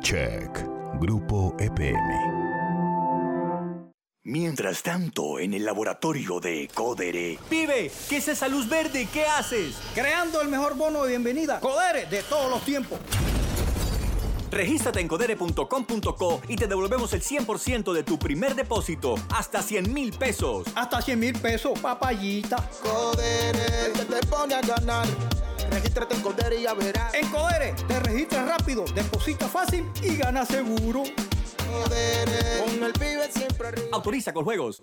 Check. Grupo EPM. Mientras tanto, en el laboratorio de Codere. Pibe, ¿qué es esa luz verde? ¿Qué haces? Creando el mejor bono de bienvenida. Codere de todos los tiempos. Regístrate en codere.com.co y te devolvemos el 100% de tu primer depósito, hasta 100 mil pesos. Hasta 100 mil pesos, papayita. Codere, que te pone a ganar. Regístrate en Codere y ya verás. En Codere, te registras rápido, deposita fácil y gana seguro. Codere, con el pibe siempre arriba. Autoriza con juegos.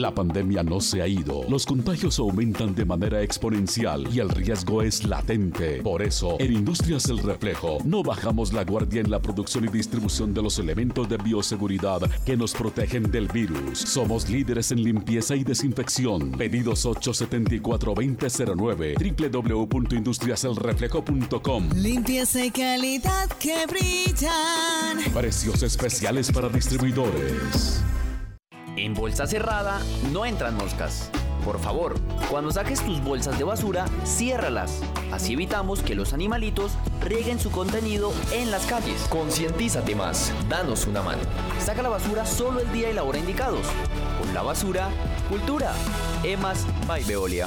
La pandemia no se ha ido, los contagios aumentan de manera exponencial y el riesgo es latente. Por eso, en Industrias El Reflejo no bajamos la guardia en la producción y distribución de los elementos de bioseguridad que nos protegen del virus. Somos líderes en limpieza y desinfección. Pedidos 874-2009 www.industriaselreflejo.com Limpieza y calidad que brillan. Precios especiales para distribuidores. En bolsa cerrada no entran moscas. Por favor, cuando saques tus bolsas de basura, ciérralas. Así evitamos que los animalitos rieguen su contenido en las calles. Concientízate más, danos una mano. Saca la basura solo el día y la hora indicados. Con la basura, cultura. Emas by Veolia.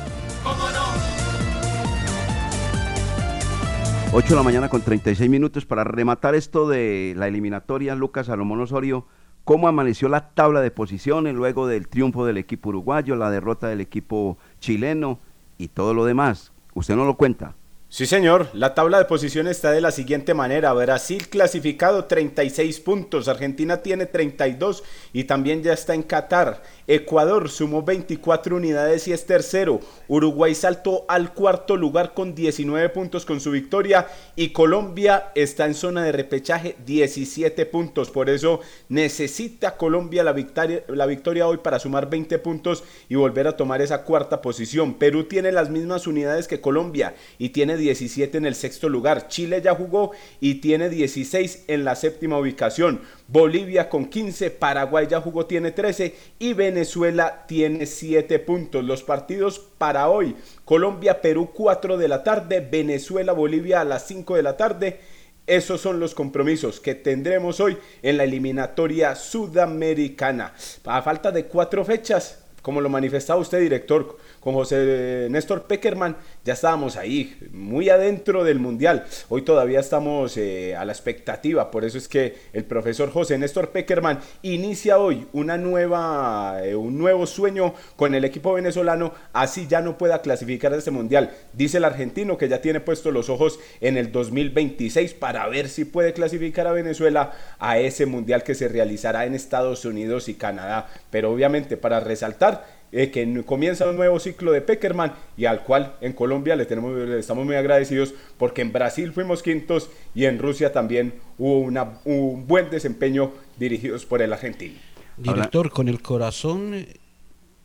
8 de la mañana con 36 minutos para rematar esto de la eliminatoria, Lucas Salomón Osorio, cómo amaneció la tabla de posiciones luego del triunfo del equipo uruguayo, la derrota del equipo chileno y todo lo demás. ¿Usted no lo cuenta? Sí, señor. La tabla de posiciones está de la siguiente manera. Brasil clasificado 36 puntos, Argentina tiene 32 y también ya está en Qatar. Ecuador sumó 24 unidades y es tercero. Uruguay saltó al cuarto lugar con 19 puntos con su victoria y Colombia está en zona de repechaje 17 puntos. Por eso necesita Colombia la victoria, la victoria hoy para sumar 20 puntos y volver a tomar esa cuarta posición. Perú tiene las mismas unidades que Colombia y tiene 17 en el sexto lugar. Chile ya jugó y tiene 16 en la séptima ubicación. Bolivia con 15, Paraguay ya jugó, tiene 13 y Venezuela tiene 7 puntos. Los partidos para hoy, Colombia, Perú 4 de la tarde, Venezuela, Bolivia a las 5 de la tarde. Esos son los compromisos que tendremos hoy en la eliminatoria sudamericana. A falta de cuatro fechas, como lo manifestaba usted, director, con José Néstor Peckerman, ya estábamos ahí, muy adentro del Mundial. Hoy todavía estamos eh, a la expectativa, por eso es que el profesor José Néstor Peckerman inicia hoy una nueva, eh, un nuevo sueño con el equipo venezolano, así ya no pueda clasificar a este Mundial. Dice el argentino que ya tiene puestos los ojos en el 2026 para ver si puede clasificar a Venezuela a ese Mundial que se realizará en Estados Unidos y Canadá. Pero obviamente para resaltar eh, que comienza un nuevo ciclo de Peckerman y al cual en Colombia le, tenemos, le estamos muy agradecidos porque en Brasil fuimos quintos y en Rusia también hubo una, un buen desempeño dirigidos por el argentino. Director, con el corazón eh,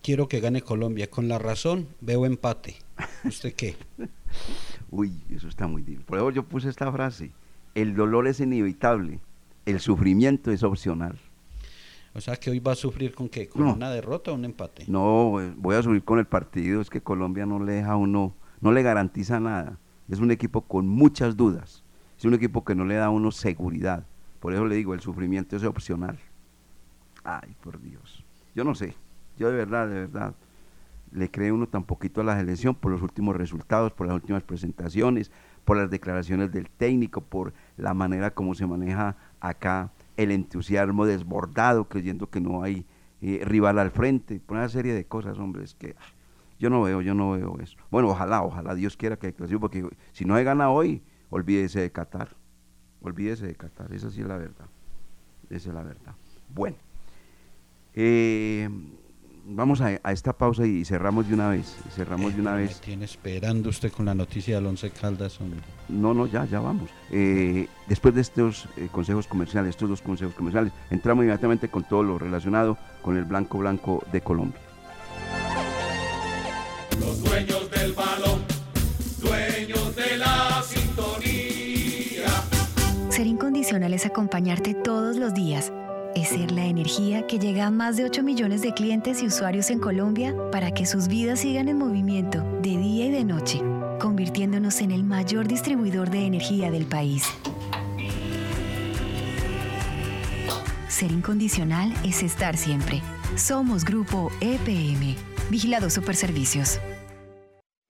quiero que gane Colombia, con la razón veo empate. ¿Usted qué? Uy, eso está muy difícil. Por eso yo puse esta frase, el dolor es inevitable, el sufrimiento es opcional. O sea que hoy va a sufrir con qué, con No. una derrota o un empate. No, eh, voy a subir con el partido, es que Colombia no le deja a uno, no le garantiza nada. Es un equipo con muchas dudas, es un equipo que no le da a uno seguridad. Por eso le digo, el sufrimiento es opcional. Ay, por Dios. Yo no sé, yo de verdad, de verdad, le cree uno tan poquito a la selección por los últimos resultados, por las últimas presentaciones, por las declaraciones del técnico, por la manera como se maneja acá el entusiasmo desbordado, creyendo que no hay eh, rival al frente, por una serie de cosas, hombre, es que ah, yo no veo, yo no veo eso. Bueno, ojalá, ojalá Dios quiera que clasifique, porque si no se gana hoy, olvídese de Qatar, olvídese de Qatar, esa sí es la verdad, esa es la verdad. Bueno, eh, vamos a, a, esta pausa y cerramos de una vez. Cerramos de una eh, vez. tiene esperando usted con la noticia del Once Caldas. No, no, ya, ya vamos. Eh, después de estos eh, consejos comerciales, estos dos consejos comerciales, entramos inmediatamente con todo lo relacionado con el blanco blanco de Colombia. Los dueños del balón, dueños de la sintonía. Ser incondicional es acompañarte todos los días es ser la energía que llega a más de 8 millones de clientes y usuarios en Colombia para que sus vidas sigan en movimiento de día y de noche, convirtiéndonos en el mayor distribuidor de energía del país. Ser incondicional es estar siempre. Somos Grupo EPM. Vigilado Superservicios.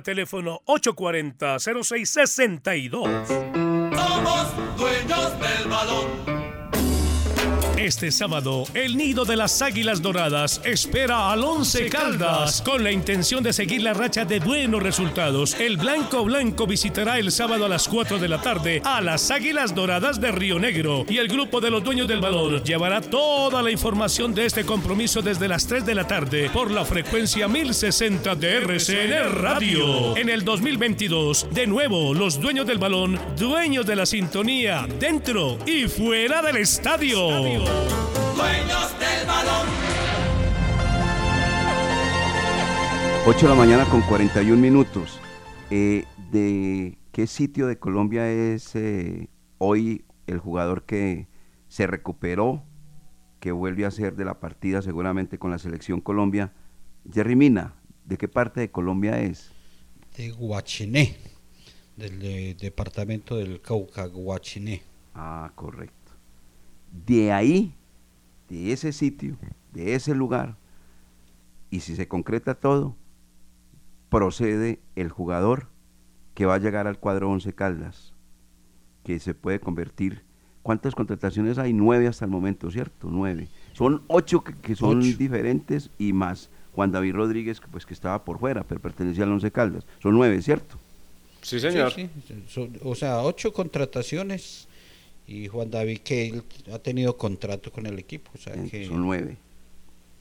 teléfono 840-0662. Somos dueños del balón. Este sábado, el nido de las Águilas Doradas espera al Once Caldas con la intención de seguir la racha de buenos resultados. El Blanco Blanco visitará el sábado a las 4 de la tarde a las Águilas Doradas de Río Negro y el grupo de los dueños del balón llevará toda la información de este compromiso desde las 3 de la tarde por la frecuencia 1060 de RCN Radio. En el 2022, de nuevo, los dueños del balón, dueños de la sintonía, dentro y fuera del estadio. Dueños del balón. 8 de la mañana con 41 minutos. Eh, ¿De qué sitio de Colombia es eh, hoy el jugador que se recuperó, que vuelve a ser de la partida seguramente con la selección Colombia? Jerry Mina, ¿de qué parte de Colombia es? De Guachiné, del eh, departamento del Cauca, Guachiné. Ah, correcto. De ahí, de ese sitio, de ese lugar, y si se concreta todo, procede el jugador que va a llegar al cuadro 11 Caldas, que se puede convertir. ¿Cuántas contrataciones hay? Nueve hasta el momento, ¿cierto? Nueve. Son ocho que, que son Ocho. diferentes y más Juan David Rodríguez, que, pues que estaba por fuera, pero pertenecía al 11 Caldas. Son nueve, ¿cierto? Sí, señor. Sí, sí, son- o sea, ocho contrataciones y Juan David que él ha tenido contrato con el equipo. O sea Eh, que Son nueve.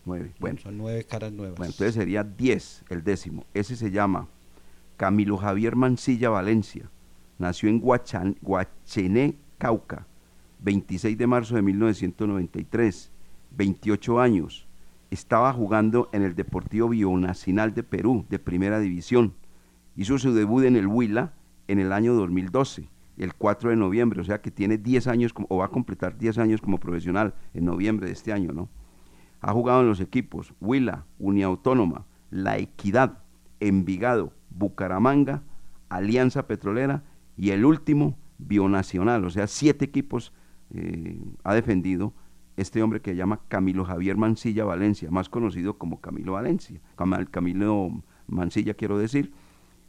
Nueve. Bueno, son nueve caras nuevas. Bueno, entonces sería 10, el décimo. Ese se llama Camilo Javier Mancilla Valencia. Nació en Guachan, Guachené, Cauca, 26 de marzo de 1993, 28 años. Estaba jugando en el Deportivo Bionacional de Perú, de primera división. Hizo su debut en el Huila en el año 2012, el 4 de noviembre, o sea que tiene 10 años, o va a completar 10 años como profesional en noviembre de este año, ¿no? Ha jugado en los equipos Huila, Uniautónoma, La Equidad, Envigado, Bucaramanga, Alianza Petrolera y el último, Bionacional. O sea, siete equipos eh, ha defendido este hombre que se llama Camilo Javier Mancilla Valencia, más conocido como Camilo Valencia. Cam- Camilo Mancilla, quiero decir,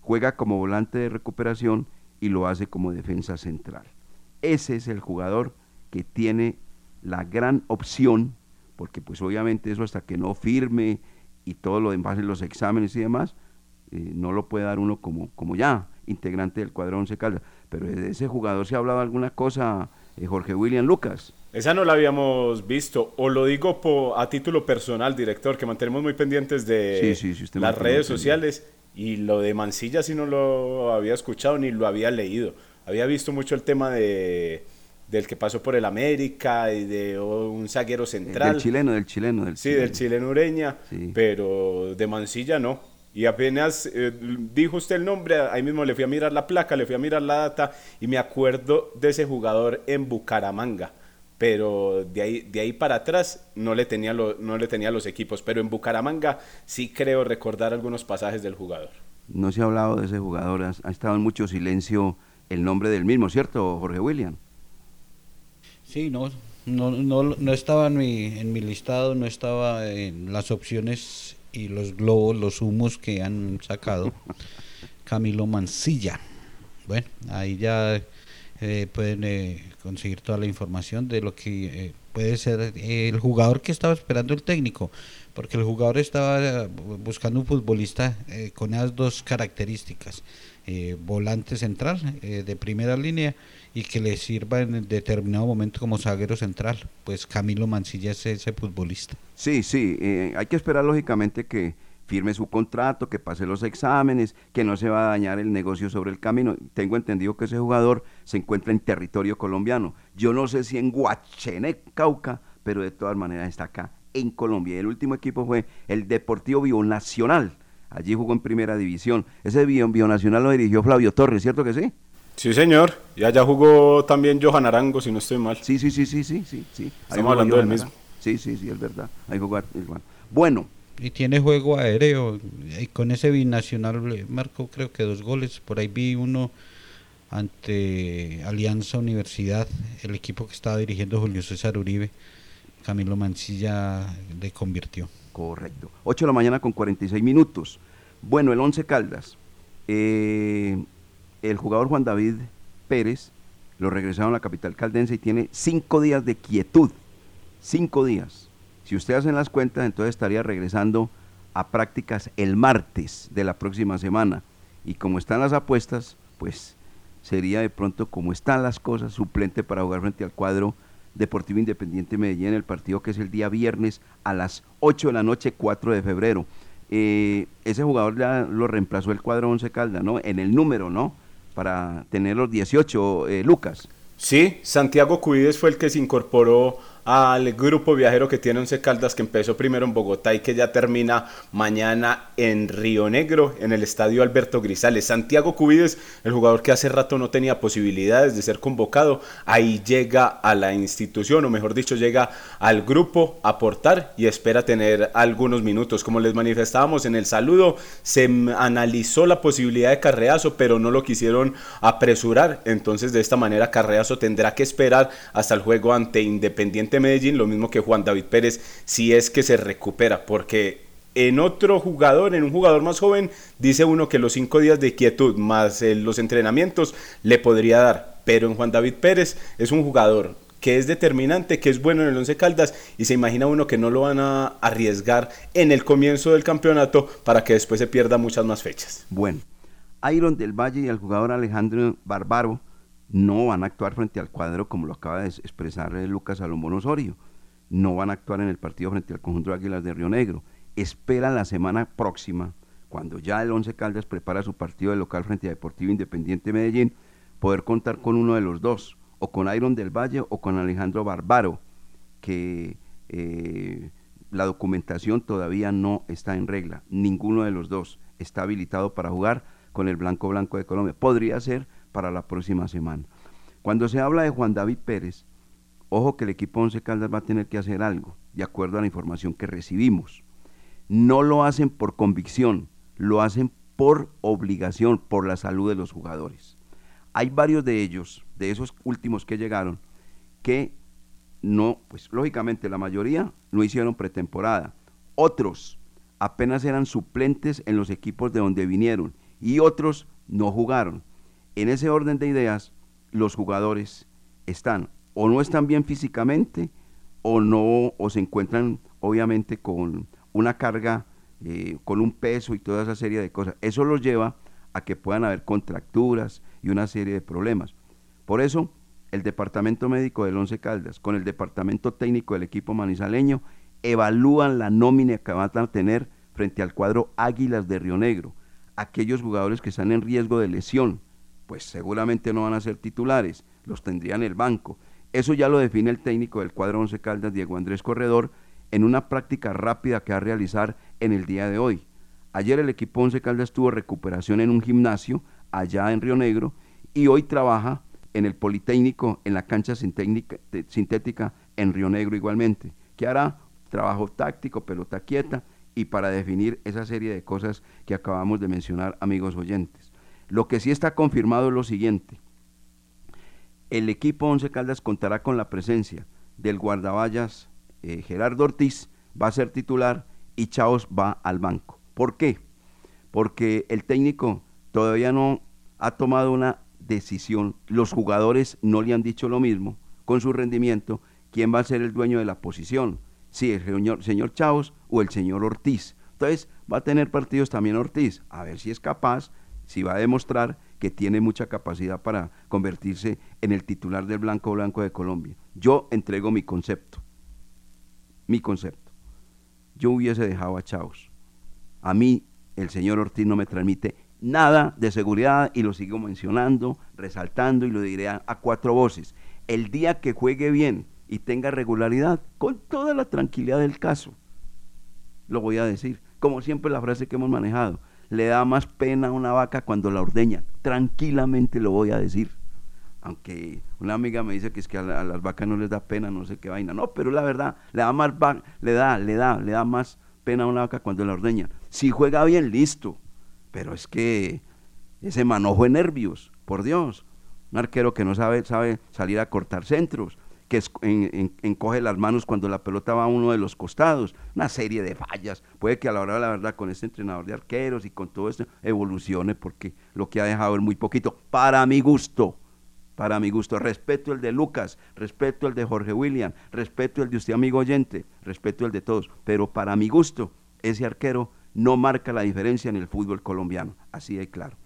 juega como volante de recuperación y lo hace como defensa central. Ese es el jugador que tiene la gran opción porque pues obviamente eso hasta que no firme y todo lo demás en los exámenes y demás, eh, no lo puede dar uno como, como ya integrante del cuadro 11 Caldas. Pero de ese jugador se ha hablado alguna cosa, eh, Jorge William Lucas. Esa no la habíamos visto, o lo digo po- a título personal, director, que mantenemos muy pendientes de Sí, sí, sí, usted las redes sociales, y lo de Mancilla sí no lo había escuchado ni lo había leído. Había visto mucho el tema de del que pasó por el América y de un zaguero central. del chileno, del chileno, del Sí, del chileno Ureña, pero de Mancilla no. Y apenas eh, dijo usted el nombre, ahí mismo le fui a mirar la placa, le fui a mirar la data y me acuerdo de ese jugador en Bucaramanga. Pero de ahí, de ahí para atrás no le, tenía lo- no le tenía los equipos. Pero en Bucaramanga sí creo recordar algunos pasajes del jugador. No se ha hablado de ese jugador, ha, ha estado en mucho silencio el nombre del mismo, ¿cierto, Jorge William? Sí, no, No, no, no estaba en mi, en mi listado, no estaba en las opciones y los globos, los humos que han sacado. Camilo Mancilla. Bueno, ahí ya eh, pueden eh, conseguir toda la información de lo que eh, puede ser el jugador que estaba esperando el técnico, porque el jugador estaba buscando un futbolista con esas dos características, volante central de primera línea y que le sirva en determinado momento como zaguero central, pues Camilo Mancilla es ese futbolista. Sí, sí, hay que esperar lógicamente que firme su contrato, que pase los exámenes, que no se va a dañar el negocio sobre el camino. Tengo entendido que ese jugador se encuentra en territorio colombiano. Yo no sé si en Guachené, Cauca, pero de todas maneras está acá en Colombia. El último equipo fue el Deportivo Bionacional. Allí jugó en primera división. Ese Bionacional lo dirigió Flavio Torres, ¿cierto que sí? Sí, señor. Y allá jugó también Johan Arango, si no estoy mal. Sí, sí, sí, sí, sí, sí. sí. Estamos hablando del mismo. Sí, sí, sí, es verdad. Ahí jugó Bueno, y tiene juego aéreo. Y con ese binacional marcó creo que dos goles. Por ahí vi uno ante Alianza Universidad, el equipo que estaba dirigiendo Julio César Uribe. Camilo Mancilla le convirtió. Correcto. 8 de la mañana con 46 minutos. Bueno, el 11 Caldas. Eh, el jugador Juan David Pérez lo regresaron a la capital caldense y tiene cinco días de quietud. Cinco días si usted hace las cuentas, entonces estaría regresando a prácticas el martes de la próxima semana. Y como están las apuestas, pues sería de pronto, como están las cosas, suplente para jugar frente al cuadro Deportivo Independiente Medellín, el partido que es el día viernes a las 8 de la noche, 4 de febrero. Eh, ese jugador ya lo reemplazó el cuadro 11 Calda, ¿no? En el número, ¿no? Para tener los 18, eh, Lucas. Sí, Santiago Cuides fue el que se incorporó al grupo viajero que tiene Once Caldas que empezó primero en Bogotá y que ya termina mañana en Río Negro, en el estadio Alberto Grisales. Santiago Cubides, el jugador que hace rato no tenía posibilidades de ser convocado, ahí llega a la institución, o mejor dicho, llega al grupo a aportar y espera tener algunos minutos. Como les manifestábamos en el saludo, se analizó la posibilidad de Carreazo, pero no lo quisieron apresurar. Entonces, de esta manera, Carreazo tendrá que esperar hasta el juego ante Independiente Medellín, lo mismo que Juan David Pérez, si es que se recupera, porque en otro jugador, en un jugador más joven, dice uno que los cinco días de quietud más eh, los entrenamientos le podría dar, pero en Juan David Pérez es un jugador que es determinante, que es bueno en el Once Caldas y se imagina uno que no lo van a arriesgar en el comienzo del campeonato para que después se pierda muchas más fechas. Bueno, Iron del Valle y el jugador Alejandro Barbaro no van a actuar frente al cuadro como lo acaba de expresar eh, Lucas Salomón Osorio. No van a actuar en el partido frente al conjunto de Águilas de Río Negro. Esperan la semana próxima, cuando ya el Once Caldas prepara su partido de local frente a Deportivo Independiente Medellín, poder contar con uno de los dos, o con Iron del Valle o con Alejandro Barbaro, que eh, la documentación todavía no está en regla. Ninguno de los dos está habilitado para jugar con el Blanco Blanco de Colombia. Podría ser para la próxima semana. Cuando se habla de Juan David Pérez, ojo que el equipo Once Caldas va a tener que hacer algo, de acuerdo a la información que recibimos. No lo hacen por convicción, lo hacen por obligación, por la salud de los jugadores. Hay varios de ellos, de esos últimos que llegaron, que no, pues lógicamente la mayoría no hicieron pretemporada. Otros apenas eran suplentes en los equipos de donde vinieron y otros no jugaron. En ese orden de ideas, los jugadores están o no están bien físicamente o no o se encuentran obviamente con una carga, eh, con un peso y toda esa serie de cosas. Eso los lleva a que puedan haber contracturas y una serie de problemas. Por eso, el departamento médico del Once Caldas con el departamento técnico del equipo manizaleño evalúan la nómina que van a tener frente al cuadro Águilas de Río Negro, aquellos jugadores que están en riesgo de lesión, pues seguramente no van a ser titulares, los tendría en el banco. Eso ya lo define el técnico del cuadro Once Caldas, Diego Andrés Corredor, en una práctica rápida que va a realizar en el día de hoy. Ayer el equipo Once Caldas tuvo recuperación en un gimnasio allá en Río Negro y hoy trabaja en el Politécnico, en la cancha sintética en Río Negro igualmente, que hará trabajo táctico, pelota quieta y para definir esa serie de cosas que acabamos de mencionar, amigos oyentes. Lo que sí está confirmado es lo siguiente. El equipo Once Caldas contará con la presencia del guardaballas eh, Gerardo Ortiz va a ser titular y Chaos va al banco. ¿Por qué? Porque el técnico todavía no ha tomado una decisión, los jugadores no le han dicho lo mismo con su rendimiento, quién va a ser el dueño de la posición, si el señor, señor o el señor Ortiz. Entonces va a tener partidos también Ortiz, a ver si es capaz, si va a demostrar que tiene mucha capacidad para convertirse en el titular del Blanco Blanco de Colombia. Yo entrego mi concepto, mi concepto. Yo hubiese dejado a Chaos. A mí el señor Ortiz no me transmite nada de seguridad y lo sigo mencionando, resaltando y lo diré a, a cuatro voces. El día que juegue bien y tenga regularidad, con toda la tranquilidad del caso, lo voy a decir. Como siempre la frase que hemos manejado, le da más pena a una vaca cuando la ordeña. Tranquilamente lo voy a decir. Aunque una amiga me dice que es que a, la- a las vacas no les da pena, no sé qué vaina. No, pero la verdad, le da más le da, le da, le da más pena a una vaca cuando la ordeña. Si juega bien, listo. Pero es que ese manojo de nervios, por Dios. Un arquero que no sabe, sabe salir a cortar centros, que encoge las manos cuando la pelota va a uno de los costados, una serie de fallas. Puede que a la hora de la verdad con este entrenador de arqueros y con todo esto evolucione porque lo que ha dejado es muy poquito, para mi gusto. Para mi gusto, respeto el de Lucas, respeto el de Jorge William, respeto el de usted amigo oyente, respeto el de todos, pero para mi gusto, ese arquero no marca la diferencia en el fútbol colombiano, así de claro.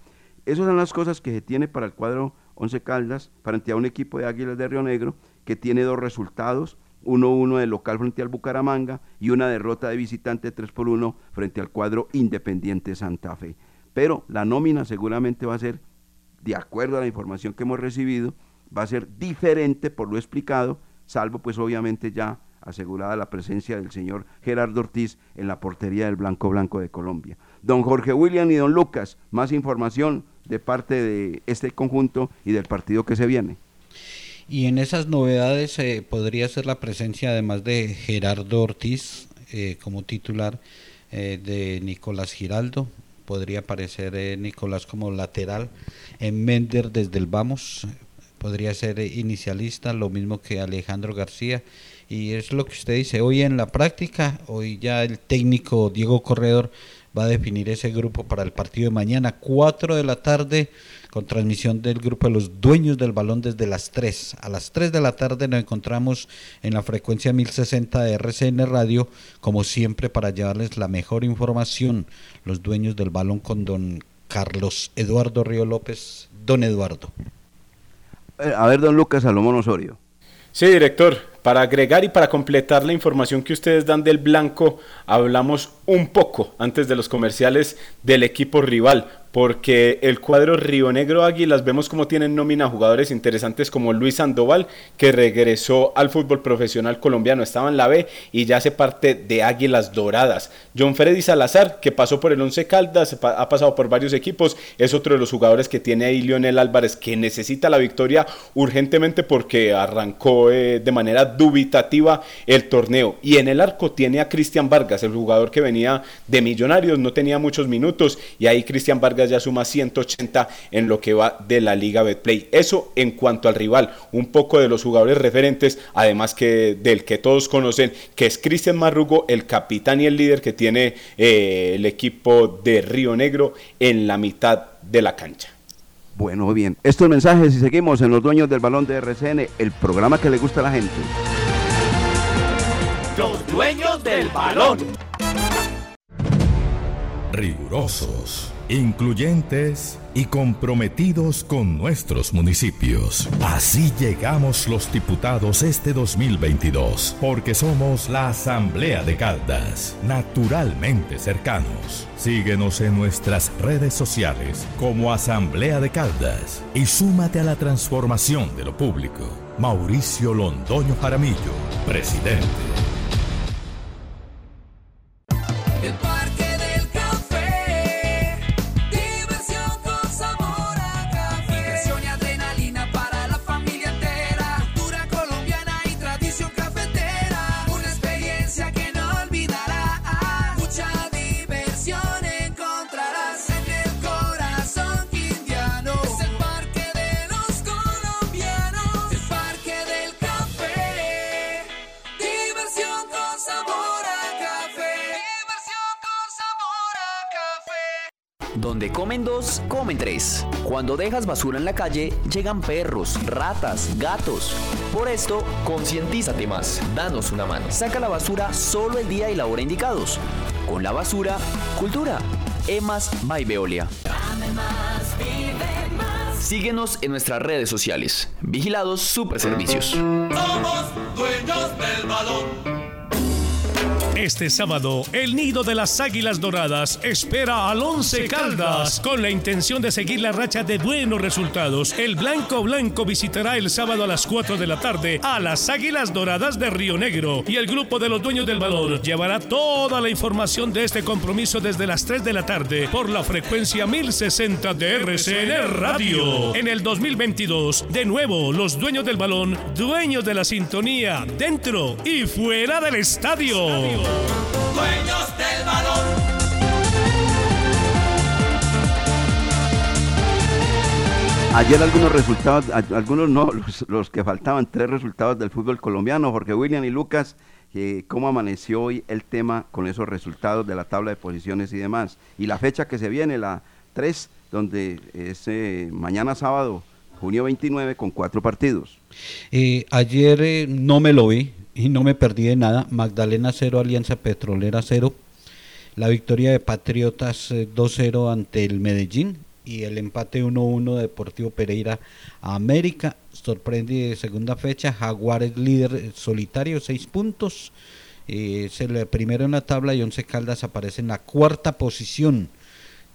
Esas son las cosas que se tiene para el cuadro Once Caldas frente a un equipo de Águilas de Río Negro que tiene dos resultados, 1-1 de local frente al Bucaramanga y una derrota de visitante 3 por 1 frente al cuadro Independiente Santa Fe. Pero la nómina seguramente va a ser, de acuerdo a la información que hemos recibido, va a ser diferente por lo explicado, salvo pues obviamente ya asegurada la presencia del señor Gerardo Ortiz en la portería del Blanco Blanco de Colombia. Don Jorge William y don Lucas, más información de parte de este conjunto y del partido que se viene. Y en esas novedades eh, podría ser la presencia, además de Gerardo Ortiz eh, como titular, eh, de Nicolás Giraldo. Podría aparecer eh, Nicolás como lateral. En Mender desde el Vamos. Podría ser inicialista, lo mismo que Alejandro García. Y es lo que usted dice. Hoy en la práctica, hoy ya el técnico Diego Corredor va a definir ese grupo para el partido de mañana, 4 de la tarde, con transmisión del grupo de los dueños del balón desde las 3. A las 3 de la tarde nos encontramos en la frecuencia 1060 de RCN Radio, como siempre, para llevarles la mejor información. Los dueños del balón con don Carlos Eduardo Río López. Don Eduardo. Eh, A ver, don Lucas Salomón Osorio. Sí, director, para agregar y para completar la información que ustedes dan del blanco, hablamos un poco antes de los comerciales del equipo rival, porque el cuadro Río Negro Águilas vemos como tienen nómina jugadores interesantes como Luis Sandoval, que regresó al fútbol profesional colombiano, estaba en la B y ya hace parte de Águilas Doradas. John Freddy Salazar, que pasó por el Once Caldas, ha pasado por varios equipos, es otro de los jugadores que tiene ahí Lionel Álvarez, que necesita la victoria urgentemente porque arrancó eh, de manera dubitativa el torneo. Y en el arco tiene a Cristian Vargas, el jugador que venía de Millonarios, no tenía muchos minutos y ahí Cristian Vargas ya suma 180 en lo que va de la Liga Betplay. Eso en cuanto al rival, un poco de los jugadores referentes, además que del que todos conocen, que es Cristian Marrugo, el capitán y el líder que tiene eh, el equipo de Río Negro en la mitad de la cancha. Bueno, bien. Estos mensajes y seguimos en los dueños del balón de RCN, el programa que le gusta a la gente. Los dueños del balón. Rigurosos, incluyentes y comprometidos con nuestros municipios. Así llegamos los diputados este 2022, porque somos la Asamblea de Caldas, naturalmente cercanos. Síguenos en nuestras redes sociales como Asamblea de Caldas y súmate a la transformación de lo público. Mauricio Londoño Jaramillo, presidente. Cuando dejas basura en la calle, llegan perros, ratas, gatos. Por esto, concientízate más. Danos una mano. Saca la basura solo el día y la hora indicados. Con la basura, cultura. Emas by Veolia. Síguenos en nuestras redes sociales. Vigilados Super Servicios. Somos dueños del balón. Este sábado, el nido de las Águilas Doradas espera al Once Caldas con la intención de seguir la racha de buenos resultados. El Blanco Blanco visitará el sábado a las 4 de la tarde a las Águilas Doradas de Río Negro y el grupo de los dueños del balón llevará toda la información de este compromiso desde las 3 de la tarde por la frecuencia 1060 de RCN Radio. En el 2022, de nuevo, los dueños del balón, dueños de la sintonía, dentro y fuera del estadio. Dueños del balón. Ayer algunos resultados, algunos no, los, los que faltaban, tres resultados del fútbol colombiano, Jorge William y Lucas, eh, ¿cómo amaneció hoy el tema con esos resultados de la tabla de posiciones y demás? Y la fecha que se viene, la 3, donde es eh, mañana sábado, junio 29, con cuatro partidos. Eh, ayer eh, no me lo vi y no me perdí de nada. Magdalena 0, Alianza Petrolera 0. La victoria de Patriotas eh, 2-0 ante el Medellín y el empate 1-1 de Deportivo Pereira a América. Sorprende de segunda fecha. Jaguares líder eh, solitario, 6 puntos. Eh, es el primero en la tabla y Once Caldas aparece en la cuarta posición.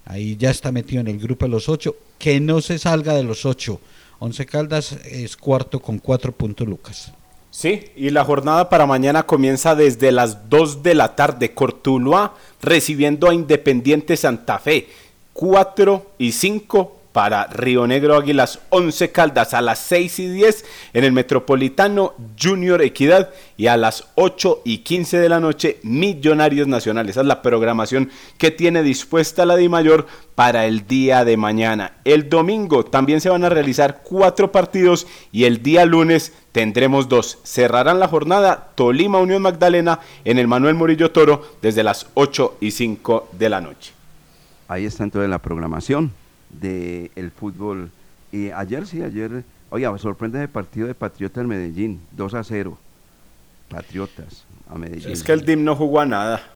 Ahí ya está metido en el grupo de los ocho. Que no se salga de los ocho. Once Caldas es cuarto con cuatro puntos, Lucas. Sí, y la jornada para mañana comienza desde las 2 de la tarde. Cortuluá recibiendo a Independiente Santa Fe. 4 y 5 para Río Negro Águilas. 11 Caldas a las 6 y 10 en el Metropolitano Junior Equidad. Y a las 8 y 15 de la noche Millonarios Nacionales. Esa es la programación que tiene dispuesta la DIMAYOR para el día de mañana. El domingo también se van a realizar cuatro partidos y el día lunes tendremos dos. Cerrarán la jornada Tolima Unión Magdalena en el Manuel Murillo Toro desde las 8 y 5 de la noche. Ahí está entonces la programación del fútbol. Y ayer sí, ayer, oiga, sorprende el partido de Patriotas Medellín, 2 a 0. Patriotas a Medellín. Es que el DIM no jugó a nada.